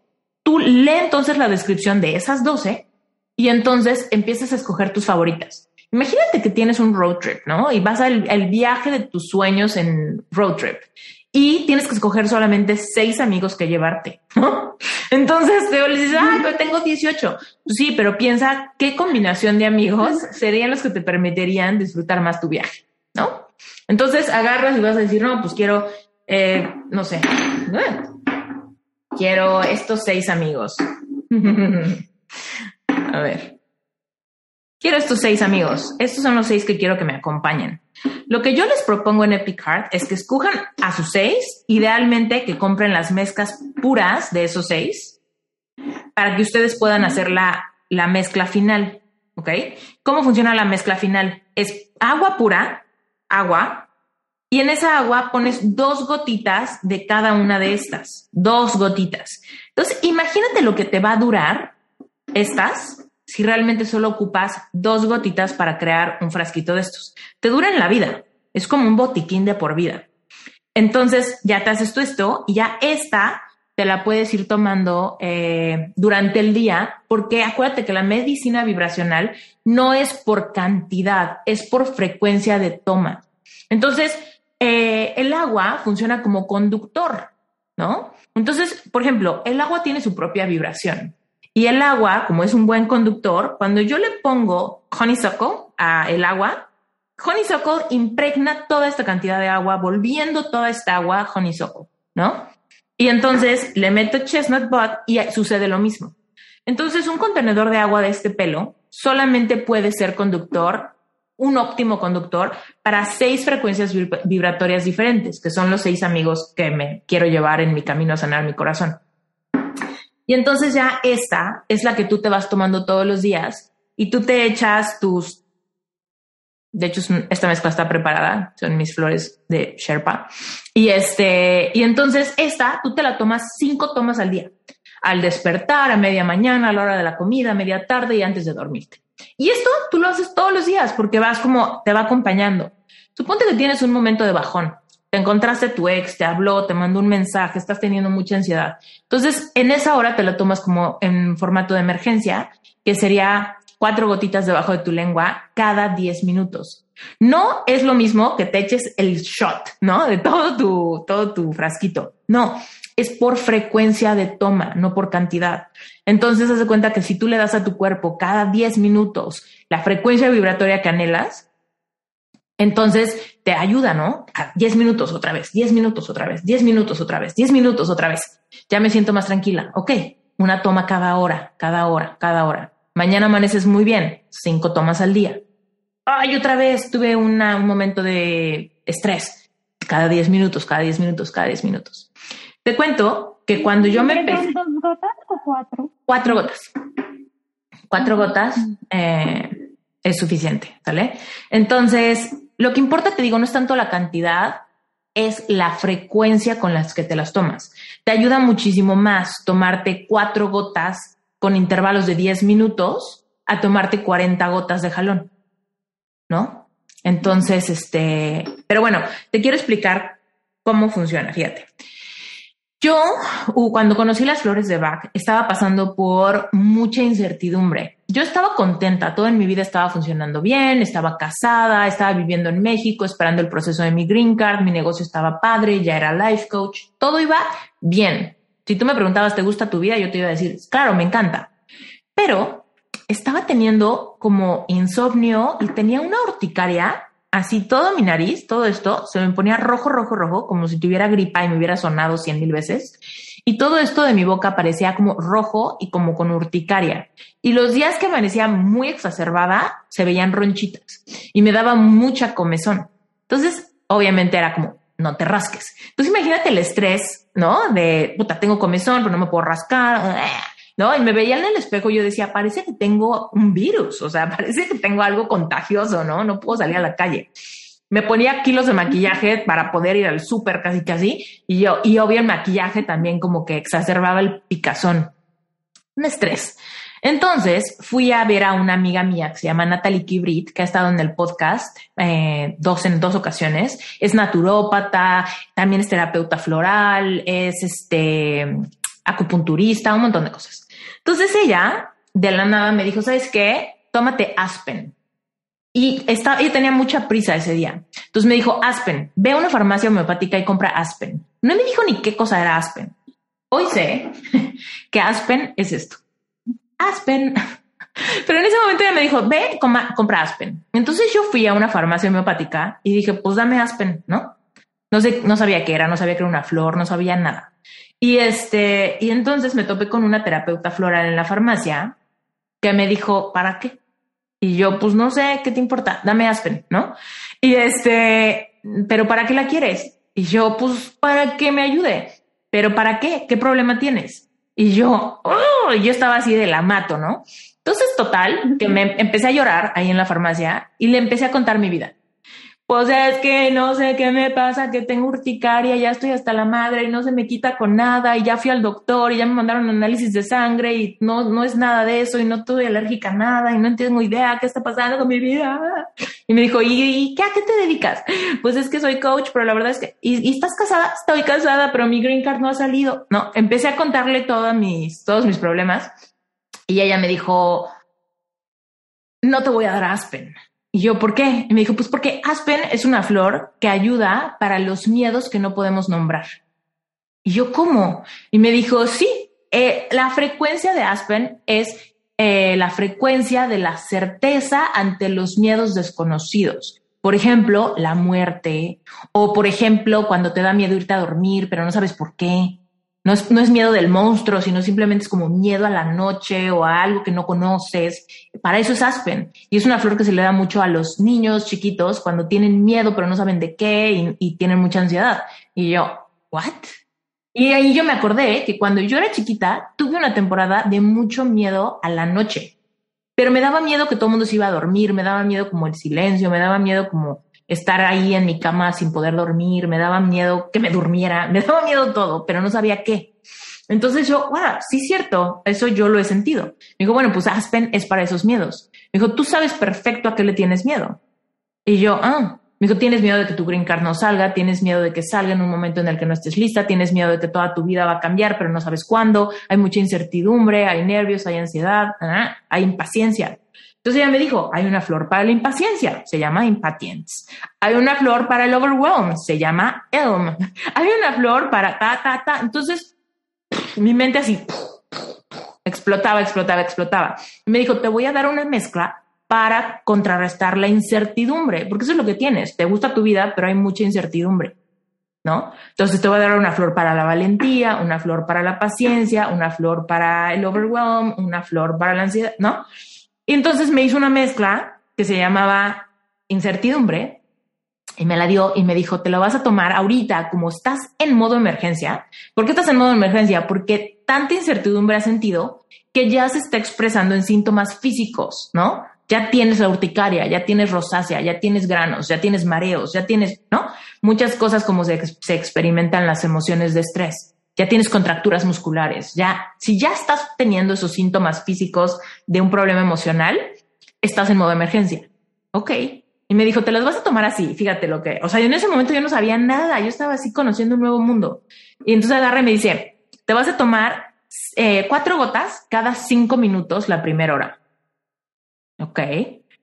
tú lee entonces la descripción de esas 12 y entonces empiezas a escoger tus favoritas. Imagínate que tienes un road trip, ¿no? Y vas al, viaje de tus sueños en road trip y tienes que escoger solamente seis amigos que llevarte, ¿no? <laughs> Entonces te dices, ah, pero tengo 18. Pues sí, pero piensa qué combinación de amigos <laughs> serían los que te permitirían disfrutar más tu viaje, ¿no? Entonces agarras y vas a decir, no, pues quiero, eh, no sé, quiero estos seis amigos. <laughs> a ver. Quiero estos seis amigos. Estos son los seis que quiero que me acompañen. Lo que yo les propongo en Epic Heart es que escojan a sus seis, idealmente que compren las mezclas puras de esos seis, para que ustedes puedan hacer la, la mezcla final. ¿Ok? ¿Cómo funciona la mezcla final? Es agua pura, agua, y en esa agua pones dos gotitas de cada una de estas, dos gotitas. Entonces, imagínate lo que te va a durar estas si realmente solo ocupas dos gotitas para crear un frasquito de estos. Te duran la vida. Es como un botiquín de por vida. Entonces ya te haces tú esto y ya esta te la puedes ir tomando eh, durante el día, porque acuérdate que la medicina vibracional no es por cantidad, es por frecuencia de toma. Entonces, eh, el agua funciona como conductor, ¿no? Entonces, por ejemplo, el agua tiene su propia vibración. Y el agua, como es un buen conductor, cuando yo le pongo honeysuckle a el agua, honeysuckle impregna toda esta cantidad de agua, volviendo toda esta agua honeysuckle, ¿no? Y entonces le meto chestnut bud y sucede lo mismo. Entonces, un contenedor de agua de este pelo solamente puede ser conductor, un óptimo conductor para seis frecuencias vibratorias diferentes, que son los seis amigos que me quiero llevar en mi camino a sanar mi corazón. Y entonces ya esta es la que tú te vas tomando todos los días y tú te echas tus... De hecho, esta mezcla está preparada, son mis flores de Sherpa. Y este, y entonces esta tú te la tomas cinco tomas al día, al despertar, a media mañana, a la hora de la comida, a media tarde y antes de dormirte. Y esto tú lo haces todos los días porque vas como, te va acompañando. Suponte que tienes un momento de bajón te encontraste tu ex, te habló, te mandó un mensaje, estás teniendo mucha ansiedad. Entonces, en esa hora te lo tomas como en formato de emergencia, que sería cuatro gotitas debajo de tu lengua cada diez minutos. No es lo mismo que te eches el shot, ¿no? De todo tu, todo tu frasquito. No, es por frecuencia de toma, no por cantidad. Entonces, haz de cuenta que si tú le das a tu cuerpo cada diez minutos la frecuencia vibratoria que anhelas, entonces te ayuda, ¿no? A 10 minutos otra vez, 10 minutos otra vez, 10 minutos otra vez, 10 minutos otra vez. Ya me siento más tranquila. Ok, una toma cada hora, cada hora, cada hora. Mañana amaneces muy bien, cinco tomas al día. Ay, otra vez tuve un momento de estrés. Cada 10 minutos, cada 10 minutos, cada 10 minutos. Te cuento que cuando yo me empecé... ¿Dos gotas o cuatro? Cuatro gotas. Cuatro gotas eh, es suficiente, ¿vale? Entonces, lo que importa, te digo, no es tanto la cantidad, es la frecuencia con las que te las tomas. Te ayuda muchísimo más tomarte cuatro gotas con intervalos de 10 minutos a tomarte 40 gotas de jalón, ¿no? Entonces, este, pero bueno, te quiero explicar cómo funciona, fíjate. Yo, cuando conocí las flores de Bach, estaba pasando por mucha incertidumbre. Yo estaba contenta, todo en mi vida estaba funcionando bien, estaba casada, estaba viviendo en México, esperando el proceso de mi green card, mi negocio estaba padre, ya era life coach, todo iba bien. Si tú me preguntabas, ¿te gusta tu vida? Yo te iba a decir, claro, me encanta. Pero estaba teniendo como insomnio y tenía una urticaria así todo mi nariz, todo esto, se me ponía rojo, rojo, rojo, como si tuviera gripa y me hubiera sonado cien mil veces. Y todo esto de mi boca parecía como rojo y como con urticaria. Y los días que amanecía muy exacerbada, se veían ronchitas y me daba mucha comezón. Entonces, obviamente era como, no te rasques. Entonces, imagínate el estrés, ¿no? De, puta, tengo comezón, pero no me puedo rascar. ¿No? Y me veía en el espejo y yo decía, parece que tengo un virus, o sea, <laughs> parece que tengo algo contagioso, ¿no? No puedo salir a la calle. Me ponía kilos de maquillaje para poder ir al súper casi casi y yo, y obvio el maquillaje también como que exacerbaba el picazón. Un estrés. Entonces fui a ver a una amiga mía que se llama Natalie Kibrit, que ha estado en el podcast eh, dos en dos ocasiones. Es naturópata, también es terapeuta floral, es este acupunturista, un montón de cosas. Entonces ella de la nada me dijo, ¿sabes qué? Tómate Aspen. Y estaba, ella tenía mucha prisa ese día. Entonces me dijo, Aspen, ve a una farmacia homeopática y compra Aspen. No me dijo ni qué cosa era Aspen. Hoy sé <laughs> que Aspen es esto. Aspen. <laughs> Pero en ese momento ella me dijo, ve, compra Aspen. Entonces yo fui a una farmacia homeopática y dije, pues dame Aspen, ¿no? No sé, no sabía qué era, no sabía que era una flor, no sabía nada. Y este, y entonces me topé con una terapeuta floral en la farmacia que me dijo, ¿para qué? Y yo, pues no sé, ¿qué te importa? Dame Aspen, ¿no? Y este, ¿pero para qué la quieres? Y yo, pues para que me ayude. ¿Pero para qué? ¿Qué problema tienes? Y yo, oh, yo estaba así de la mato, ¿no? Entonces, total, que me empecé a llorar ahí en la farmacia y le empecé a contar mi vida. Pues es que no sé qué me pasa, que tengo urticaria, ya estoy hasta la madre y no se me quita con nada y ya fui al doctor y ya me mandaron análisis de sangre y no, no es nada de eso y no estoy alérgica a nada y no tengo idea qué está pasando con mi vida. Y me dijo, ¿y, qué, a qué te dedicas? Pues es que soy coach, pero la verdad es que, ¿y, estás casada? Estoy casada, pero mi green card no ha salido. No, empecé a contarle todos mis, todos mis problemas y ella me dijo, no te voy a dar Aspen y yo, ¿por qué? Y me dijo, pues porque Aspen es una flor que ayuda para los miedos que no podemos nombrar. Y yo, ¿cómo? Y me dijo, sí, eh, la frecuencia de Aspen es eh, la frecuencia de la certeza ante los miedos desconocidos. Por ejemplo, la muerte, o por ejemplo, cuando te da miedo irte a dormir, pero no sabes por qué, no es, miedo del monstruo, sino simplemente es como miedo a la noche o a algo que no conoces. Para eso es Aspen. Y es una flor que se le da mucho a los niños chiquitos cuando tienen miedo pero no saben de qué y, y tienen mucha ansiedad. Y yo, ¿what? Y ahí yo me acordé que cuando yo era chiquita tuve una temporada de mucho miedo a la noche. Pero me daba miedo que todo el mundo se iba a dormir, me daba miedo como el silencio, me daba miedo como estar ahí en mi cama sin poder dormir, me daba miedo que me durmiera, <laughs> me daba miedo todo, pero no sabía qué. Entonces yo, wow, sí cierto, eso yo lo he sentido. Me dijo, bueno, pues Aspen es para esos miedos. Me dijo, tú sabes perfecto a qué le tienes miedo. Y yo, ah, me dijo, tienes miedo de que tu green card no salga, tienes miedo de que salga en un momento en el que no estés lista, tienes miedo de que toda tu vida va a cambiar, pero no sabes cuándo, hay mucha incertidumbre, hay nervios, hay ansiedad, ah, hay impaciencia. Entonces ella me dijo, hay una flor para la impaciencia, se llama impatience. Hay una flor para el overwhelm, se llama elm. <laughs> Hay una flor para ta, ta, ta. Entonces, mi mente así explotaba, explotaba, explotaba. Y me dijo, te voy a dar una mezcla para contrarrestar la incertidumbre, porque eso es lo que tienes. Te gusta tu vida, pero hay mucha incertidumbre. ¿No? Entonces te voy a dar una flor para la valentía, una flor para la paciencia, una flor para el overwhelm, una flor para la ansiedad, ¿no? Y entonces me hizo una mezcla que se llamaba incertidumbre y me la dio y me dijo, te lo vas a tomar ahorita como estás en modo emergencia. ¿Por qué estás en modo emergencia? Porque tanta incertidumbre has sentido que ya se está expresando en síntomas físicos, ¿no? Ya tienes la urticaria, ya tienes rosácea, ya tienes granos, ya tienes mareos, ya tienes, ¿no? Muchas cosas como se, se experimentan las emociones de estrés ya tienes contracturas musculares, ya, si ya estás teniendo esos síntomas físicos de un problema emocional, estás en modo emergencia. Ok. Y me dijo, te las vas a tomar así, fíjate lo que, o sea, en ese momento yo no sabía nada, yo estaba así conociendo un nuevo mundo. Y entonces agarra y me dice, te vas a tomar eh, cuatro gotas cada cinco minutos la primera hora. Ok.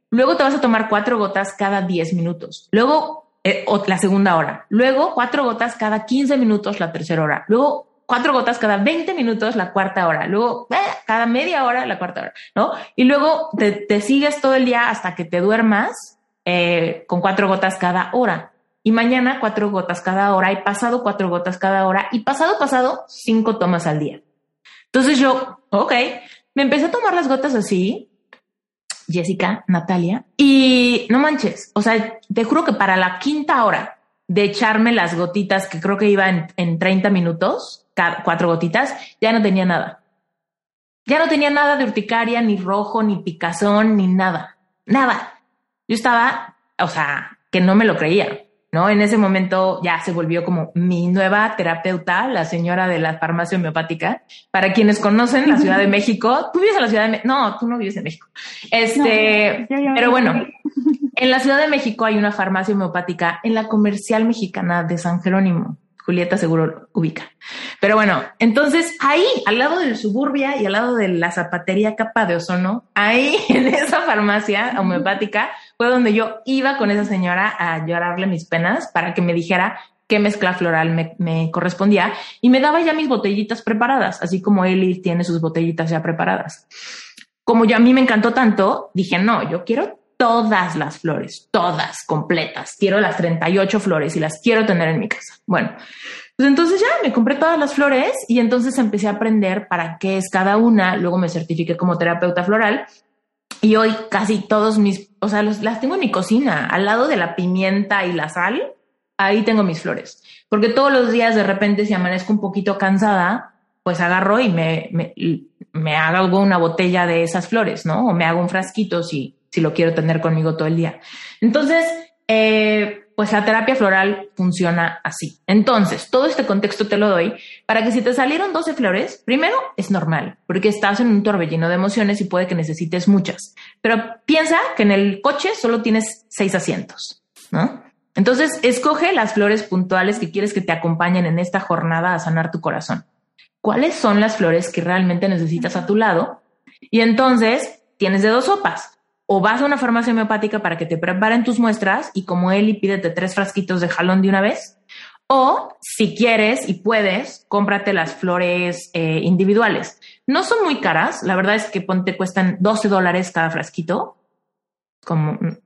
Luego te vas a tomar cuatro gotas cada diez minutos. Luego eh, la segunda hora. Luego, cuatro gotas cada 15 minutos la tercera hora. Luego, cuatro gotas cada 20 minutos la cuarta hora. Luego, eh, cada media hora la cuarta hora, ¿no? Y luego te, sigues todo el día hasta que te duermas eh, con cuatro gotas cada hora. Y mañana cuatro gotas cada hora y pasado cuatro gotas cada hora y pasado pasado cinco tomas al día. Entonces yo, ok, me empecé a tomar las gotas así Jessica, Natalia, y no manches, o sea, te juro que para la quinta hora de echarme las gotitas, que creo que iba en, en 30 minutos, cuatro gotitas, ya no tenía nada. Ya no tenía nada de urticaria, ni rojo, ni picazón, ni nada. Nada. Yo estaba, o sea, que no me lo creía. ¿No? En ese momento ya se volvió como mi nueva terapeuta, la señora de la farmacia homeopática. Para quienes conocen la Ciudad de México, tú vives en la Ciudad de México, no, tú no vives en México. Este, pero bueno, <laughs> en la Ciudad de México hay una farmacia homeopática en la comercial mexicana de San Jerónimo. Julieta seguro ubica. Pero bueno, entonces ahí, al lado del suburbia y al lado de la zapatería capa de ozono, ahí <laughs> en esa farmacia homeopática fue donde yo iba con esa señora a llorarle mis penas para que me dijera qué mezcla floral me, correspondía y me daba ya mis botellitas preparadas, así como Eli tiene sus botellitas ya preparadas. Como ya a mí me encantó tanto, dije, no, yo quiero todas las flores, todas completas. Quiero las 38 flores y las quiero tener en mi casa. Bueno, pues entonces ya me compré todas las flores y entonces empecé a aprender para qué es cada una. Luego me certifiqué como terapeuta floral y hoy casi todos mis, o sea, las tengo en mi cocina, al lado de la pimienta y la sal. Ahí tengo mis flores, porque todos los días de repente si amanezco un poquito cansada, pues agarro y me, me, me hago una botella de esas flores, ¿no? O me hago un frasquito si, si lo quiero tener conmigo todo el día. Entonces, eh, pues la terapia floral funciona así. Entonces, todo este contexto te lo doy para que si te salieron 12 flores, primero es normal, porque estás en un torbellino de emociones y puede que necesites muchas. Pero piensa que en el coche solo tienes seis asientos, ¿no? Entonces, escoge las flores puntuales que quieres que te acompañen en esta jornada a sanar tu corazón. ¿Cuáles son las flores que realmente necesitas a tu lado? Y entonces, tienes de dos sopas o vas a una farmacia homeopática para que te preparen tus muestras y como y pídete tres frasquitos de jalón de una vez. O si quieres y puedes, cómprate las flores eh, individuales. No son muy caras, la verdad es que ponte cuestan 12 dólares cada frasquito, como mm,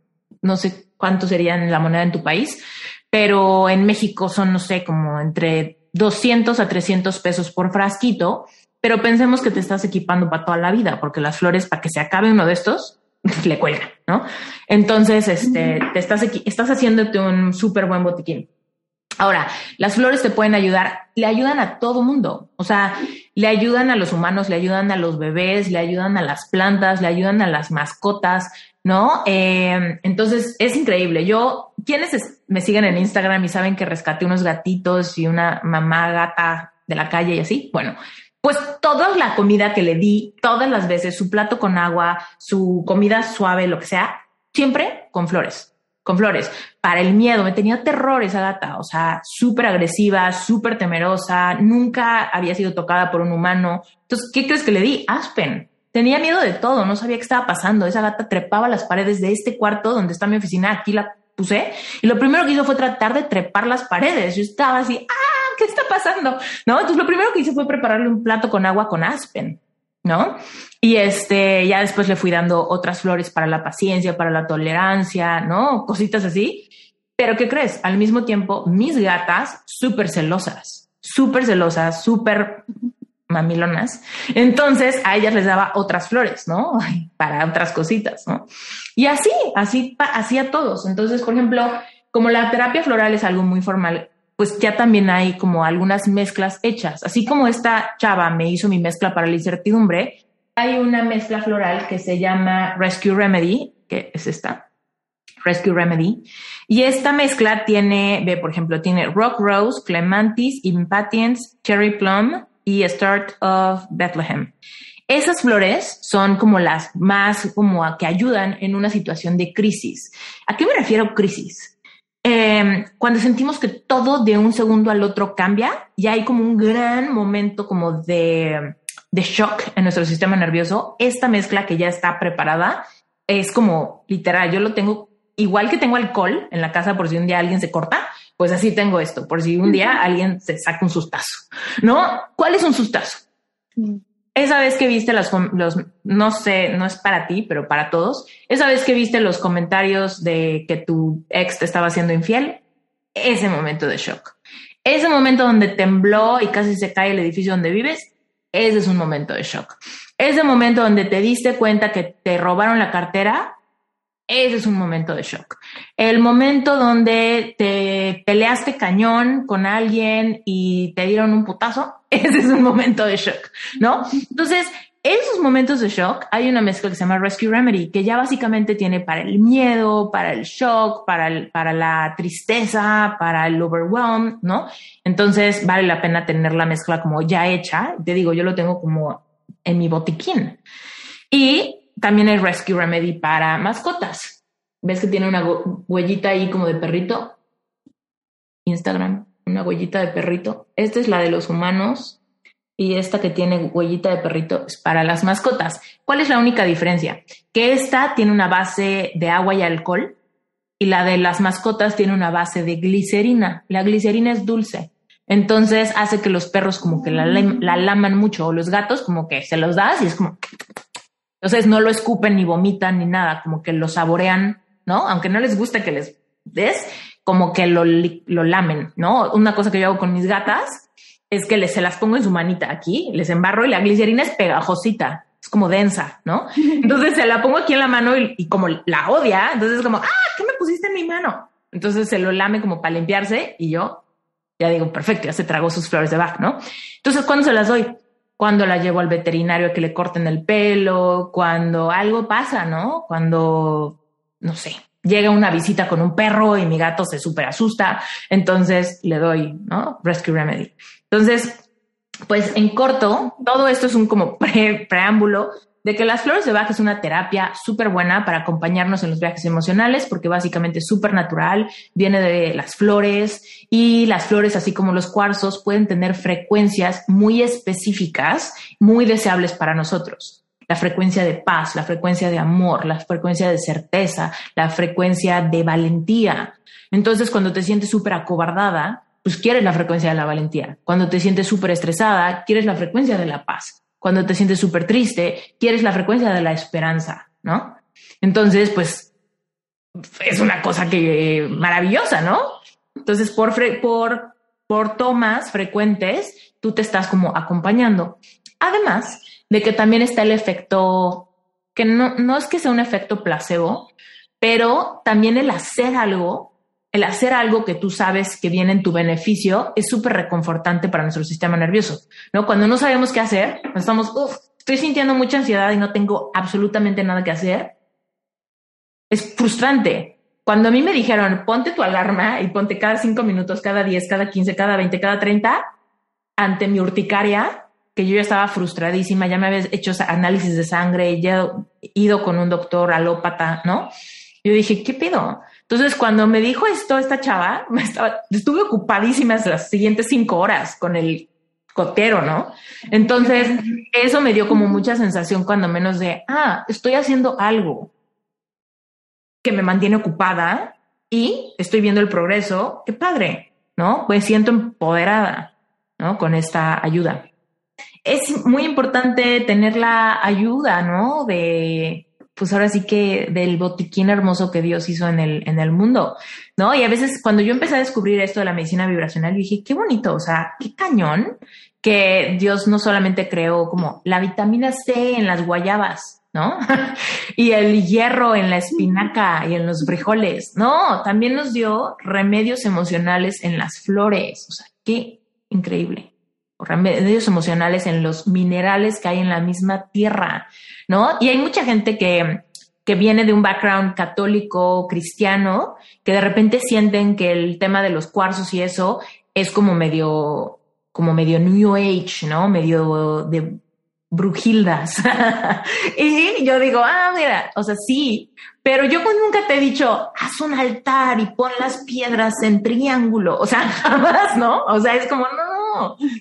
no sé cuánto serían la moneda en tu país, pero en México son, no sé, como entre 200 a 300 pesos por frasquito, pero pensemos que te estás equipando para toda la vida, porque las flores, para que se acabe uno de estos, <laughs> le cuelga, ¿no? Entonces, este, te estás, estás haciéndote un súper buen botiquín. Ahora, las flores te pueden ayudar, le ayudan a todo mundo, o sea, le ayudan a los humanos, le ayudan a los bebés, le ayudan a las plantas, le ayudan a las mascotas, ¿no? Eh, entonces, es increíble. Yo, quienes me siguen en Instagram y saben que rescaté unos gatitos y una mamá gata de la calle y así, bueno, pues toda la comida que le di, todas las veces, su plato con agua, su comida suave, lo que sea, siempre con flores, con flores. Para el miedo, me tenía terror esa gata, o sea, súper agresiva, súper temerosa, nunca había sido tocada por un humano. Entonces, ¿qué crees que le di? Aspen. Tenía miedo de todo, no sabía qué estaba pasando. Esa gata trepaba las paredes de este cuarto donde está mi oficina, aquí la puse, y lo primero que hizo fue tratar de trepar las paredes. Yo estaba así, ¡ah! ¿Qué está pasando? ¿No? Entonces lo primero que hice fue prepararle un plato con agua con aspen, ¿no? Y este, ya después le fui dando otras flores para la paciencia, para la tolerancia, ¿no? Cositas así. Pero ¿qué crees? Al mismo tiempo, mis gatas súper celosas, súper celosas, súper mamilonas. Entonces a ellas les daba otras flores, ¿no? <laughs> Para otras cositas, ¿no? Y así, así, así a todos. Entonces, por ejemplo, como la terapia floral es algo muy formal, pues ya también hay como algunas mezclas hechas. Así como esta chava me hizo mi mezcla para la incertidumbre, hay una mezcla floral que se llama Rescue Remedy, que es esta, Rescue Remedy. Y esta mezcla tiene, ve, por ejemplo, tiene Rock Rose, Clemantis, Impatience, Cherry Plum y Start of Bethlehem. Esas flores son como las más como que ayudan en una situación de crisis. ¿A qué me refiero crisis? Em, cuando sentimos que todo de un segundo al otro cambia y hay como un gran momento como de, de shock en nuestro sistema nervioso, esta mezcla que ya está preparada es como literal, yo lo tengo igual que tengo alcohol en la casa por si un día alguien se corta, pues así tengo esto, por si un día alguien se saca un sustazo, ¿no? ¿Cuál es un sustazo? Esa vez que viste los, no sé, no es para ti, pero para todos, esa vez que viste los comentarios de que tu ex te estaba haciendo infiel, ese momento de shock. Ese momento donde tembló y casi se cae el edificio donde vives, ese es un momento de shock. Ese momento donde te diste cuenta que te robaron la cartera, ese es un momento de shock. El momento donde te peleaste cañón con alguien y te dieron un putazo, <laughs> ese es un momento de shock, ¿no? Entonces, esos momentos de shock hay una mezcla que se llama Rescue Remedy, que ya básicamente tiene para el miedo, para el shock, para, el, para la tristeza, para el overwhelm, ¿no? Entonces vale la pena tener la mezcla como ya hecha. Te digo, yo lo tengo como en mi botiquín. Y también hay Rescue Remedy para mascotas. ¿Ves que tiene una huellita ahí como de perrito? Instagram, una huellita de perrito. Esta es la de los humanos y esta que tiene huellita de perrito es para las mascotas. ¿Cuál es la única diferencia? Que esta tiene una base de agua y alcohol y la de las mascotas tiene una base de glicerina. La glicerina es dulce. Entonces hace que los perros como que la, la laman mucho o los gatos como que se los das y es como... Entonces no lo escupen ni vomitan ni nada, como que lo saborean, ¿no? Aunque no les guste que les des, como que lo, lo lamen, ¿no? Una cosa que yo hago con mis gatas es que les, se las pongo en su manita aquí, les embarro y la glicerina es pegajosita, es como densa, ¿no? <laughs> Entonces se la pongo aquí en la mano y, como la odia, entonces es como, ah, ¿qué me pusiste en mi mano? Entonces se lo lame como para limpiarse y yo ya digo, perfecto, ya se tragó sus flores de Bach, ¿no? Entonces, ¿cuándo se las doy? Cuando la llevo al veterinario que le corten el pelo, cuando algo pasa, ¿no? Cuando, no sé, llega una visita con un perro y mi gato se súper asusta, entonces le doy, ¿no? Rescue Remedy. Entonces, pues en corto, todo esto es un como preámbulo de que las flores de Bach es una terapia súper buena para acompañarnos en los viajes emocionales, porque básicamente es súper natural, viene de las flores y las flores, así como los cuarzos, pueden tener frecuencias muy específicas, muy deseables para nosotros la frecuencia de paz, la frecuencia de amor, la frecuencia de certeza, la frecuencia de valentía. Entonces, cuando te sientes súper acobardada, pues quieres la frecuencia de la valentía. Cuando te sientes súper estresada, quieres la frecuencia de la paz. Cuando te sientes súper triste, quieres la frecuencia de la esperanza, ¿no? Entonces, pues es una cosa que maravillosa, ¿no? Entonces, por, por, por tomas frecuentes, tú te estás como acompañando. Además, de que también está el efecto, que no, no es que sea un efecto placebo, pero también el hacer algo, el hacer algo que tú sabes que viene en tu beneficio es súper reconfortante para nuestro sistema nervioso, ¿no? Cuando no sabemos qué hacer, estamos, estoy sintiendo mucha ansiedad y no tengo absolutamente nada que hacer, es frustrante. Cuando a mí me dijeron, ponte tu alarma y ponte cada cinco minutos, cada diez, cada quince, cada veinte, cada treinta, ante mi urticaria, que yo ya estaba frustradísima, ya me había hecho análisis de sangre, ya he ido con un doctor alópata, ¿no? Yo dije, ¿qué pido? Entonces, cuando me dijo esto, esta chava, me estaba, estuve ocupadísima las siguientes cinco horas con el cotero, ¿no? Entonces, <laughs> eso me dio como mucha sensación cuando menos de, ah, estoy haciendo algo que me mantiene ocupada y estoy viendo el progreso, qué padre, ¿no? Pues siento empoderada, ¿no? Con esta ayuda es muy importante tener la ayuda, ¿no? De, pues ahora sí que del botiquín hermoso que Dios hizo en el, en el mundo, ¿no? Y a veces cuando yo empecé a descubrir esto de la medicina vibracional, dije, qué bonito, o sea, qué cañón que Dios no solamente creó como la vitamina C en las guayabas, ¿no? <laughs> y el hierro en la espinaca y en los frijoles, no, también nos dio remedios emocionales en las flores, o sea, qué increíble remedios emocionales en los minerales que hay en la misma tierra, ¿no? Y hay mucha gente que, que viene de un background católico, cristiano, que de repente sienten que el tema de los cuarzos y eso es como medio, como medio New Age, ¿no? Medio de brujildas. <laughs> y yo digo, ah, mira, o sea, sí, pero yo nunca te he dicho, haz un altar y pon las piedras en triángulo. O sea, <laughs> jamás, ¿no? O sea, es como, no,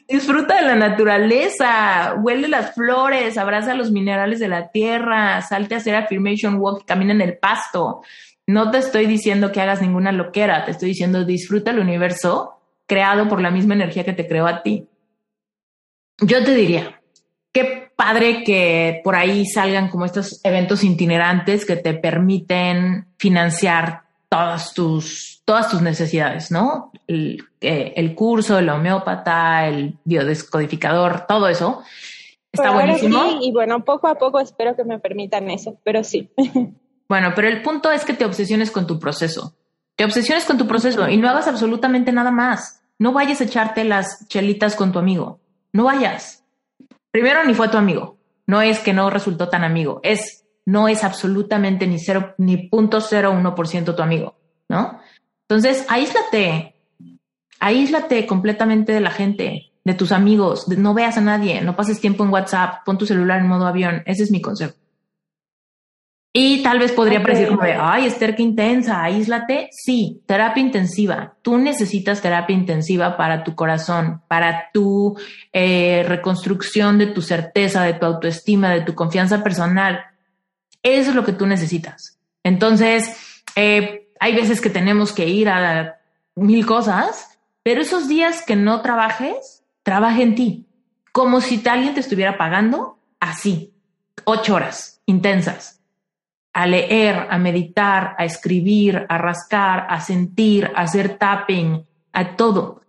disfruta de la naturaleza, huele las flores, abraza los minerales de la tierra, salte a hacer affirmation walk, camina en el pasto. No te estoy diciendo que hagas ninguna loquera, te estoy diciendo disfruta el universo creado por la misma energía que te creó a ti. Yo te diría, qué padre que por ahí salgan como estos eventos itinerantes que te permiten financiar todas tus, todas tus necesidades, ¿no? El, eh, el curso, el homeópata, el biodescodificador, todo eso. Está buenísimo. y bueno, poco a poco espero que me permitan eso, pero sí. <laughs> Bueno, pero el punto es que te obsesiones con tu proceso. Te obsesiones con tu proceso y no hagas absolutamente nada más. No vayas a echarte las chelitas con tu amigo. No vayas. Primero, ni fue tu amigo. No es que no resultó tan amigo, es no es absolutamente ni cero, ni punto cero uno por ciento tu amigo, ¿no? Entonces, aíslate, aíslate completamente de la gente, de tus amigos, no veas a nadie, no pases tiempo en WhatsApp, pon tu celular en modo avión, ese es mi consejo. Y tal vez podría parecer como de, ay, Esther, qué intensa, aíslate. Sí, terapia intensiva. Tú necesitas terapia intensiva para tu corazón, para tu eh, reconstrucción de tu certeza, de tu autoestima, de tu confianza personal. Eso es lo que tú necesitas. Entonces, eh, hay veces que tenemos que ir a mil cosas, pero esos días que no trabajes, trabaja en ti, como si alguien te estuviera pagando así, ocho horas intensas a leer, a meditar, a escribir, a rascar, a sentir, a hacer tapping, a todo.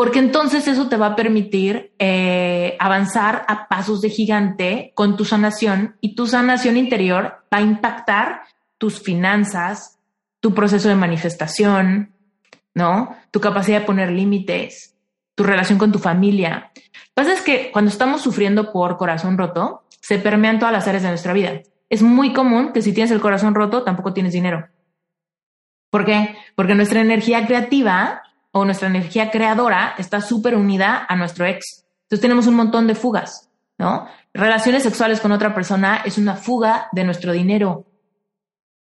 Porque entonces eso te va a permitir eh, avanzar a pasos de gigante con tu sanación y tu sanación interior va a impactar tus finanzas, tu proceso de manifestación, ¿no? Tu capacidad de poner límites, tu relación con tu familia. Lo que pasa es que cuando estamos sufriendo por corazón roto, se permean todas las áreas de nuestra vida es muy común que si tienes el corazón roto, tampoco tienes dinero. ¿Por qué? Porque nuestra energía creativa o nuestra energía creadora está súper unida a nuestro ex. Entonces tenemos un montón de fugas, ¿no? Relaciones sexuales con otra persona es una fuga de nuestro dinero.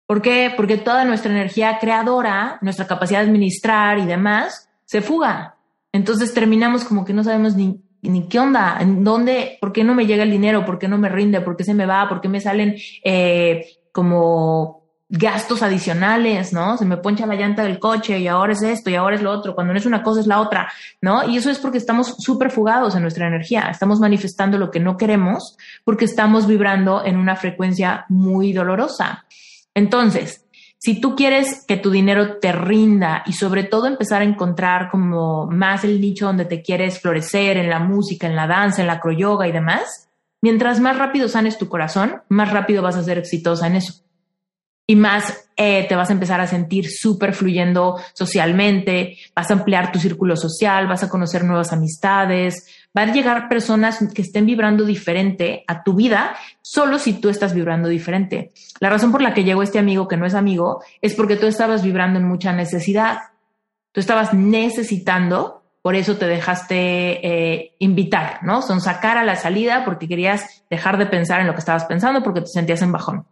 ¿Por qué? Porque toda nuestra energía creadora, nuestra capacidad de administrar y demás, se fuga. Entonces terminamos como que no sabemos ni ni qué onda, en dónde, por qué no me llega el dinero, por qué no me rinde, por qué se me va, por qué me salen eh, como gastos adicionales, ¿no? Se me poncha la llanta del coche y ahora es esto y ahora es lo otro, cuando no es una cosa es la otra, ¿no? Y eso es porque estamos súper fugados en nuestra energía, estamos manifestando lo que no queremos porque estamos vibrando en una frecuencia muy dolorosa. Entonces, si tú quieres que tu dinero te rinda y sobre todo empezar a encontrar como más el nicho donde te quieres florecer en la música, en la danza, en la acroyoga y demás, mientras más rápido sanes tu corazón, más rápido vas a ser exitosa en eso. Y más eh, te vas a empezar a sentir súper fluyendo socialmente, vas a ampliar tu círculo social, vas a conocer nuevas amistades, van a llegar personas que estén vibrando diferente a tu vida solo si tú estás vibrando diferente. La razón por la que llegó este amigo que no es amigo es porque tú estabas vibrando en mucha necesidad. Tú estabas necesitando, por eso te dejaste eh, invitar, ¿no? Son sacar a la salida porque querías dejar de pensar en lo que estabas pensando porque te sentías en bajón.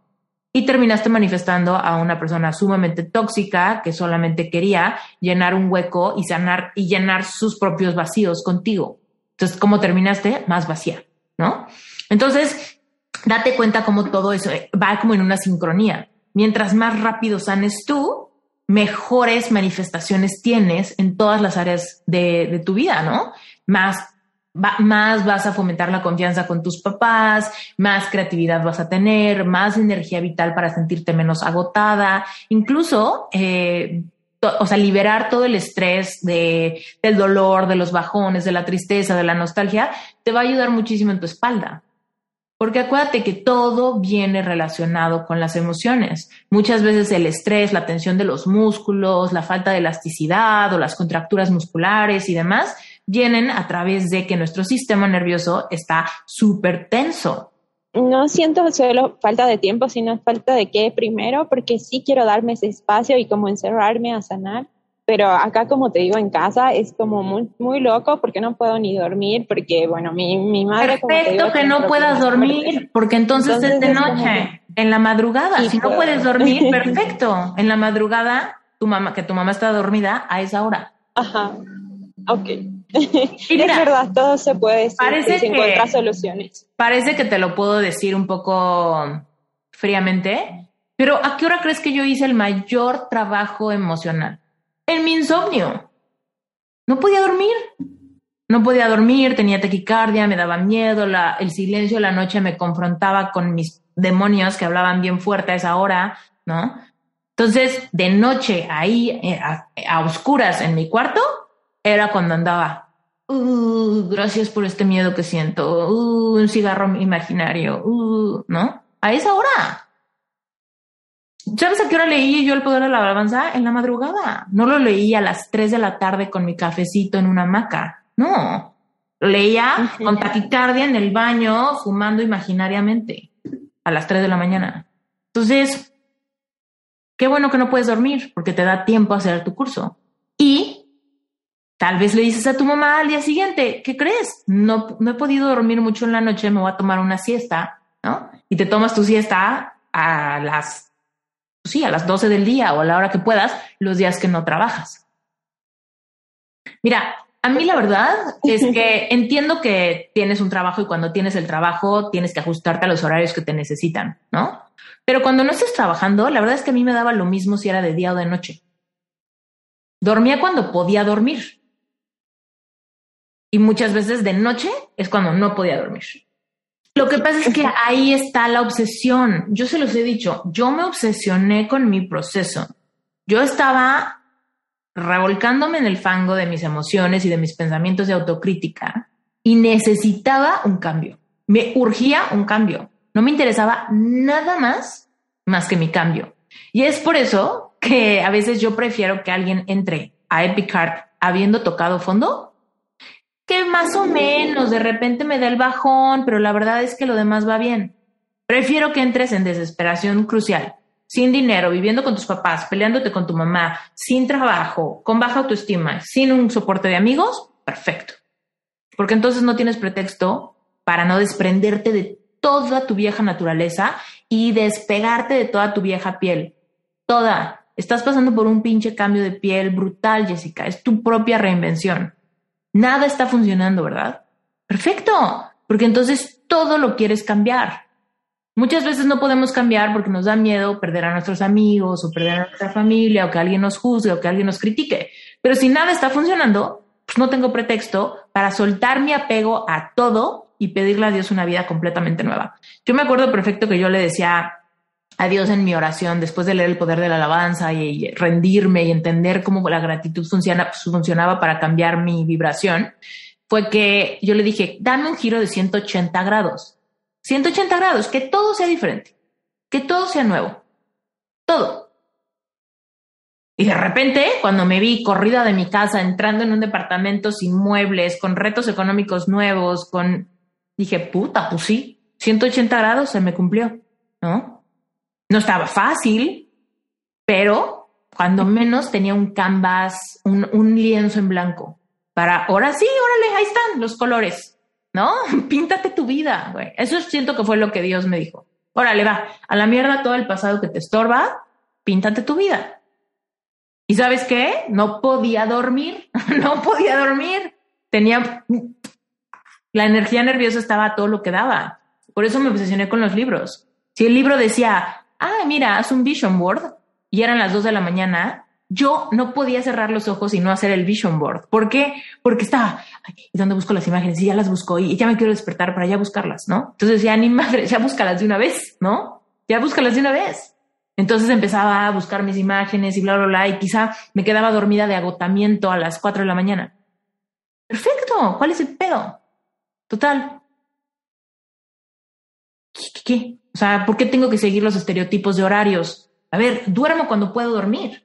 Y terminaste manifestando a una persona sumamente tóxica que solamente quería llenar un hueco y sanar y llenar sus propios vacíos contigo. Entonces, ¿cómo terminaste? Más vacía, ¿no? Entonces, date cuenta cómo todo eso va como en una sincronía. Mientras más rápido sanes tú, mejores manifestaciones tienes en todas las áreas de, tu vida, ¿no? Más, más vas a fomentar la confianza con tus papás, más creatividad vas a tener, más energía vital para sentirte menos agotada. Incluso eh, o sea, liberar todo el estrés de, del dolor, de los bajones, de la tristeza, de la nostalgia, te va a ayudar muchísimo en tu espalda. Porque acuérdate que todo viene relacionado con las emociones. Muchas veces el estrés, la tensión de los músculos, la falta de elasticidad o las contracturas musculares y demás vienen a través de que nuestro sistema nervioso está súper tenso no siento solo falta de tiempo, sino falta de qué primero, porque sí quiero darme ese espacio y como encerrarme a sanar. Pero acá, como te digo, en casa es como muy, muy loco porque no puedo ni dormir, porque, bueno, mi, mi madre... Perfecto que no puedas dormir, porque entonces, es de noche, en la madrugada. si no puedes dormir, <laughs> perfecto. En la madrugada, tu mamá, que tu mamá está dormida a esa hora. Ajá, ok. <laughs> es verdad, todo se puede decir parece se encuentra soluciones. Parece que te lo puedo decir un poco fríamente, pero ¿a qué hora crees que yo hice el mayor trabajo emocional? En mi insomnio. No podía dormir. No podía dormir, tenía taquicardia, me daba miedo, la, el silencio de la noche me confrontaba con mis demonios que hablaban bien fuerte a esa hora, ¿no? Entonces, de noche ahí, eh, a oscuras en mi cuarto, era cuando andaba, uh, gracias por este miedo que siento, uh, un cigarro imaginario, uh, ¿no? A esa hora. ¿Sabes a qué hora leí yo el poder de la alabanza? En la madrugada. No lo leí a las 3 de la tarde con mi cafecito en una hamaca. No. Leía con taquicardia en el baño, fumando imaginariamente a las 3 de la mañana. Entonces, qué bueno que no puedes dormir porque te da tiempo a hacer tu curso. Y tal vez le dices a tu mamá al día siguiente, ¿qué crees? No, no he podido dormir mucho en la noche, me voy a tomar una siesta, ¿no? Y te tomas tu siesta a las, sí, a las 12 del día o a la hora que puedas, los días que no trabajas. Mira, a mí la verdad es que <laughs> entiendo que tienes un trabajo y cuando tienes el trabajo tienes que ajustarte a los horarios que te necesitan, ¿no? Pero cuando no estés trabajando, la verdad es que a mí me daba lo mismo si era de día o de noche. Dormía cuando podía dormir. Y muchas veces de noche es cuando no podía dormir. Lo que pasa es que ahí está la obsesión. Yo se los he dicho, yo me obsesioné con mi proceso. Yo estaba revolcándome en el fango de mis emociones y de mis pensamientos de autocrítica y necesitaba un cambio. Me urgía un cambio. No me interesaba nada más más que mi cambio. Y es por eso que a veces yo prefiero que alguien entre a Epic habiendo tocado fondo, que más o menos de repente me da el bajón, pero la verdad es que lo demás va bien. Prefiero que entres en desesperación crucial sin dinero, viviendo con tus papás, peleándote con tu mamá, sin trabajo, con baja autoestima, sin un soporte de amigos, perfecto. Porque entonces no tienes pretexto para no desprenderte de toda tu vieja naturaleza y despegarte de toda tu vieja piel. Toda. Estás pasando por un pinche cambio de piel brutal, Jessica. Es tu propia reinvención. Nada está funcionando, ¿verdad? Perfecto. Porque entonces todo lo quieres cambiar. Muchas veces no podemos cambiar porque nos da miedo perder a nuestros amigos o perder a nuestra familia o que alguien nos juzgue o que alguien nos critique. Pero si nada está funcionando, pues no tengo pretexto para soltar mi apego a todo y pedirle a Dios una vida completamente nueva. Yo me acuerdo perfecto que yo le decía a Dios en mi oración después de leer el poder de la alabanza y, rendirme y entender cómo la gratitud pues, funcionaba para cambiar mi vibración, fue que yo le dije, dame un giro de 180 grados 180 grados, que todo sea diferente, que todo sea nuevo, todo. Y de repente, cuando me vi corrida de mi casa, entrando en un departamento sin muebles, con retos económicos nuevos, con... Dije, puta, pues sí, 180 grados se me cumplió, ¿no? No estaba fácil, pero cuando menos tenía un canvas, un, un lienzo en blanco, para, ahora sí, órale, ahí están los colores. ¿no? <laughs> Píntate tu vida, güey. Eso siento que fue lo que Dios me dijo. Órale, va, a la mierda todo el pasado que te estorba, píntate tu vida. ¿Y sabes qué? No podía dormir, <laughs> no podía dormir. Tenía... La energía nerviosa estaba a todo lo que daba. Por eso me obsesioné con los libros. Si el libro decía, ah, mira, haz un vision board, y eran las dos de la mañana, yo no podía cerrar los ojos y no hacer el vision board. ¿Por qué? Porque estaba, ¿y dónde busco las imágenes? Y ya las busco y ya me quiero despertar para ya buscarlas, ¿no? Entonces ya ni madre, ya búscalas de una vez, ¿no? Ya búscalas de una vez. Entonces empezaba a buscar mis imágenes y bla, bla, bla, y quizá me quedaba dormida de agotamiento a las cuatro de la mañana. Perfecto. ¿Cuál es el pedo? Total. ¿Qué, qué, qué? Sea, ¿por qué tengo que seguir los estereotipos de horarios? A ver, duermo cuando puedo dormir.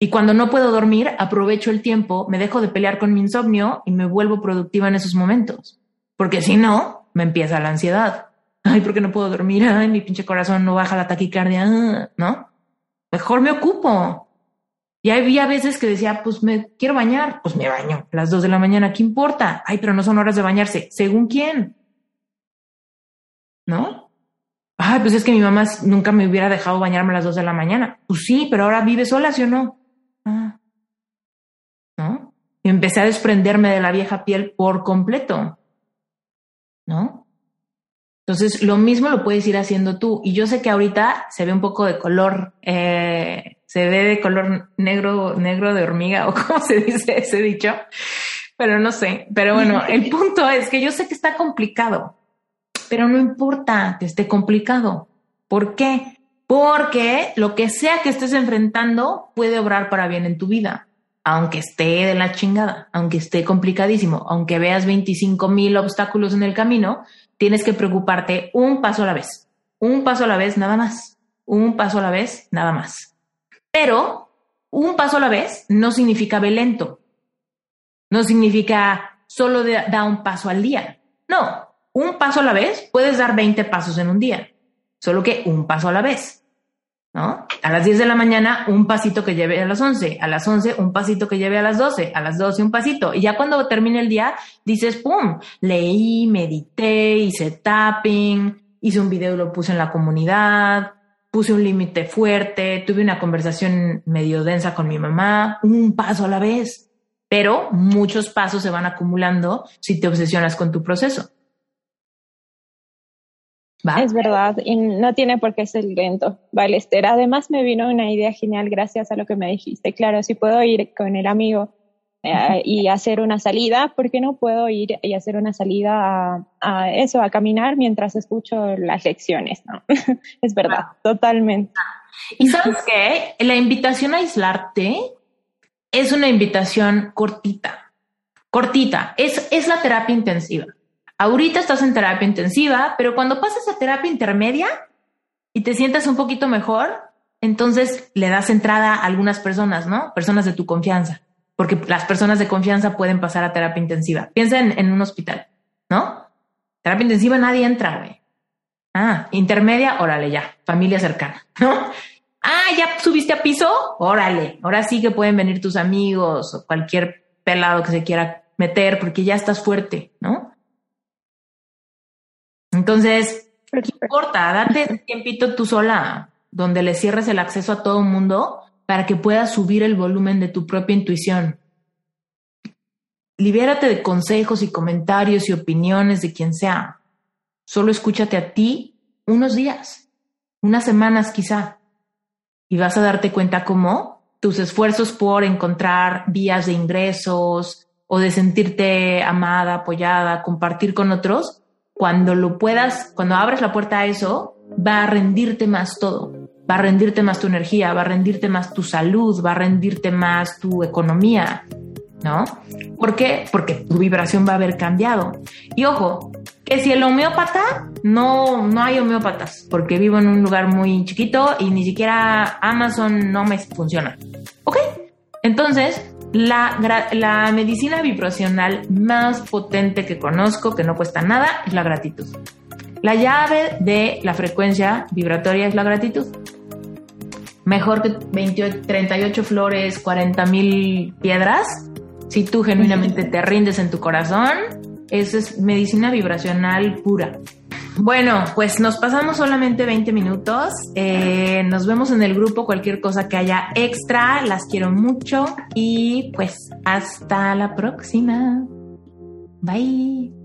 Y cuando no puedo dormir, aprovecho el tiempo, me dejo de pelear con mi insomnio y me vuelvo productiva en esos momentos. Porque si no, me empieza la ansiedad. Ay, ¿por qué no puedo dormir? Ay, mi pinche corazón no baja la taquicardia, ¿no? Mejor me ocupo. Y había veces que decía, pues me quiero bañar, pues me baño a las dos de la mañana, ¿qué importa? Ay, pero no son horas de bañarse. ¿Según quién? ¿No? Ay, pues es que mi mamá nunca me hubiera dejado bañarme a las dos de la mañana. Pues sí, pero ahora vive sola, ¿sí o no? Ah. ¿No? Y empecé a desprenderme de la vieja piel por completo. ¿No? Entonces, lo mismo lo puedes ir haciendo tú. Y yo sé que ahorita se ve un poco de color, eh, se ve de color negro, negro de hormiga, <laughs> o cómo se dice ese dicho, pero no sé. Pero bueno, el <laughs> punto es que yo sé que está complicado, pero no importa que esté complicado. ¿Por qué? porque lo que sea que estés enfrentando puede obrar para bien en tu vida, aunque esté de la chingada, aunque esté complicadísimo, aunque veas 25 mil obstáculos en el camino, tienes que preocuparte un paso a la vez, un paso a la vez nada más, un paso a la vez nada más. Pero un paso a la vez no significa ve lento, no significa solo da un paso al día. No, un paso a la vez puedes dar 20 pasos en un día, solo que un paso a la vez. ¿no? A las 10 de la mañana, un pasito que lleve a las 11, a las 11, un pasito que lleve a las 12, a las 12, un pasito. Y ya cuando termine el día, dices, ¡pum! Leí, medité, hice tapping, hice un video y lo puse en la comunidad, puse un límite fuerte, tuve una conversación medio densa con mi mamá, un paso a la vez. Pero muchos pasos se van acumulando si te obsesionas con tu proceso. Es verdad, y no tiene por qué ser lento. Vale, Esther. Además, me vino una idea genial gracias a lo que me dijiste. Claro, si puedo ir con el amigo eh, y hacer una salida, ¿por qué no puedo ir y hacer una salida a, eso, a caminar mientras escucho las lecciones? ¿no? <laughs> es verdad, totalmente. Y sabes qué? La invitación a aislarte es una invitación cortita, cortita. Es, es la terapia intensiva. Ahorita estás en terapia intensiva, pero cuando pases a terapia intermedia y te sientas un poquito mejor, entonces le das entrada a algunas personas, ¿no? Personas de tu confianza, porque las personas de confianza pueden pasar a terapia intensiva. Piensa en, un hospital, ¿no? Terapia intensiva nadie entra, güey. Ah, intermedia, órale ya, familia cercana, ¿no? Ah, ya subiste a piso, órale, ahora sí que pueden venir tus amigos o cualquier pelado que se quiera meter porque ya estás fuerte, ¿no? Entonces, ¿qué importa? Date tiempito tú sola, donde le cierres el acceso a todo el mundo para que puedas subir el volumen de tu propia intuición. Libérate de consejos y comentarios y opiniones de quien sea. Solo escúchate a ti unos días, unas semanas quizá, y vas a darte cuenta cómo tus esfuerzos por encontrar vías de ingresos o de sentirte amada, apoyada, compartir con otros, cuando lo puedas, cuando abres la puerta a eso, va a rendirte más todo. Va a rendirte más tu energía, va a rendirte más tu salud, va a rendirte más tu economía, ¿no? ¿Por qué? Porque tu vibración va a haber cambiado. Y ojo, que si el homeópata, no, no hay homeópatas, porque vivo en un lugar muy chiquito y ni siquiera Amazon no me funciona. ¿Ok? Entonces, la, medicina vibracional más potente que conozco, que no cuesta nada, es la gratitud. La llave de la frecuencia vibratoria es la gratitud. Mejor que 28, 38 flores, 40 mil piedras. Si tú genuinamente te rindes en tu corazón, eso es medicina vibracional pura. Bueno, pues nos pasamos solamente 20 minutos. Eh, nos vemos en el grupo, cualquier cosa que haya extra. Las quiero mucho y pues hasta la próxima. Bye.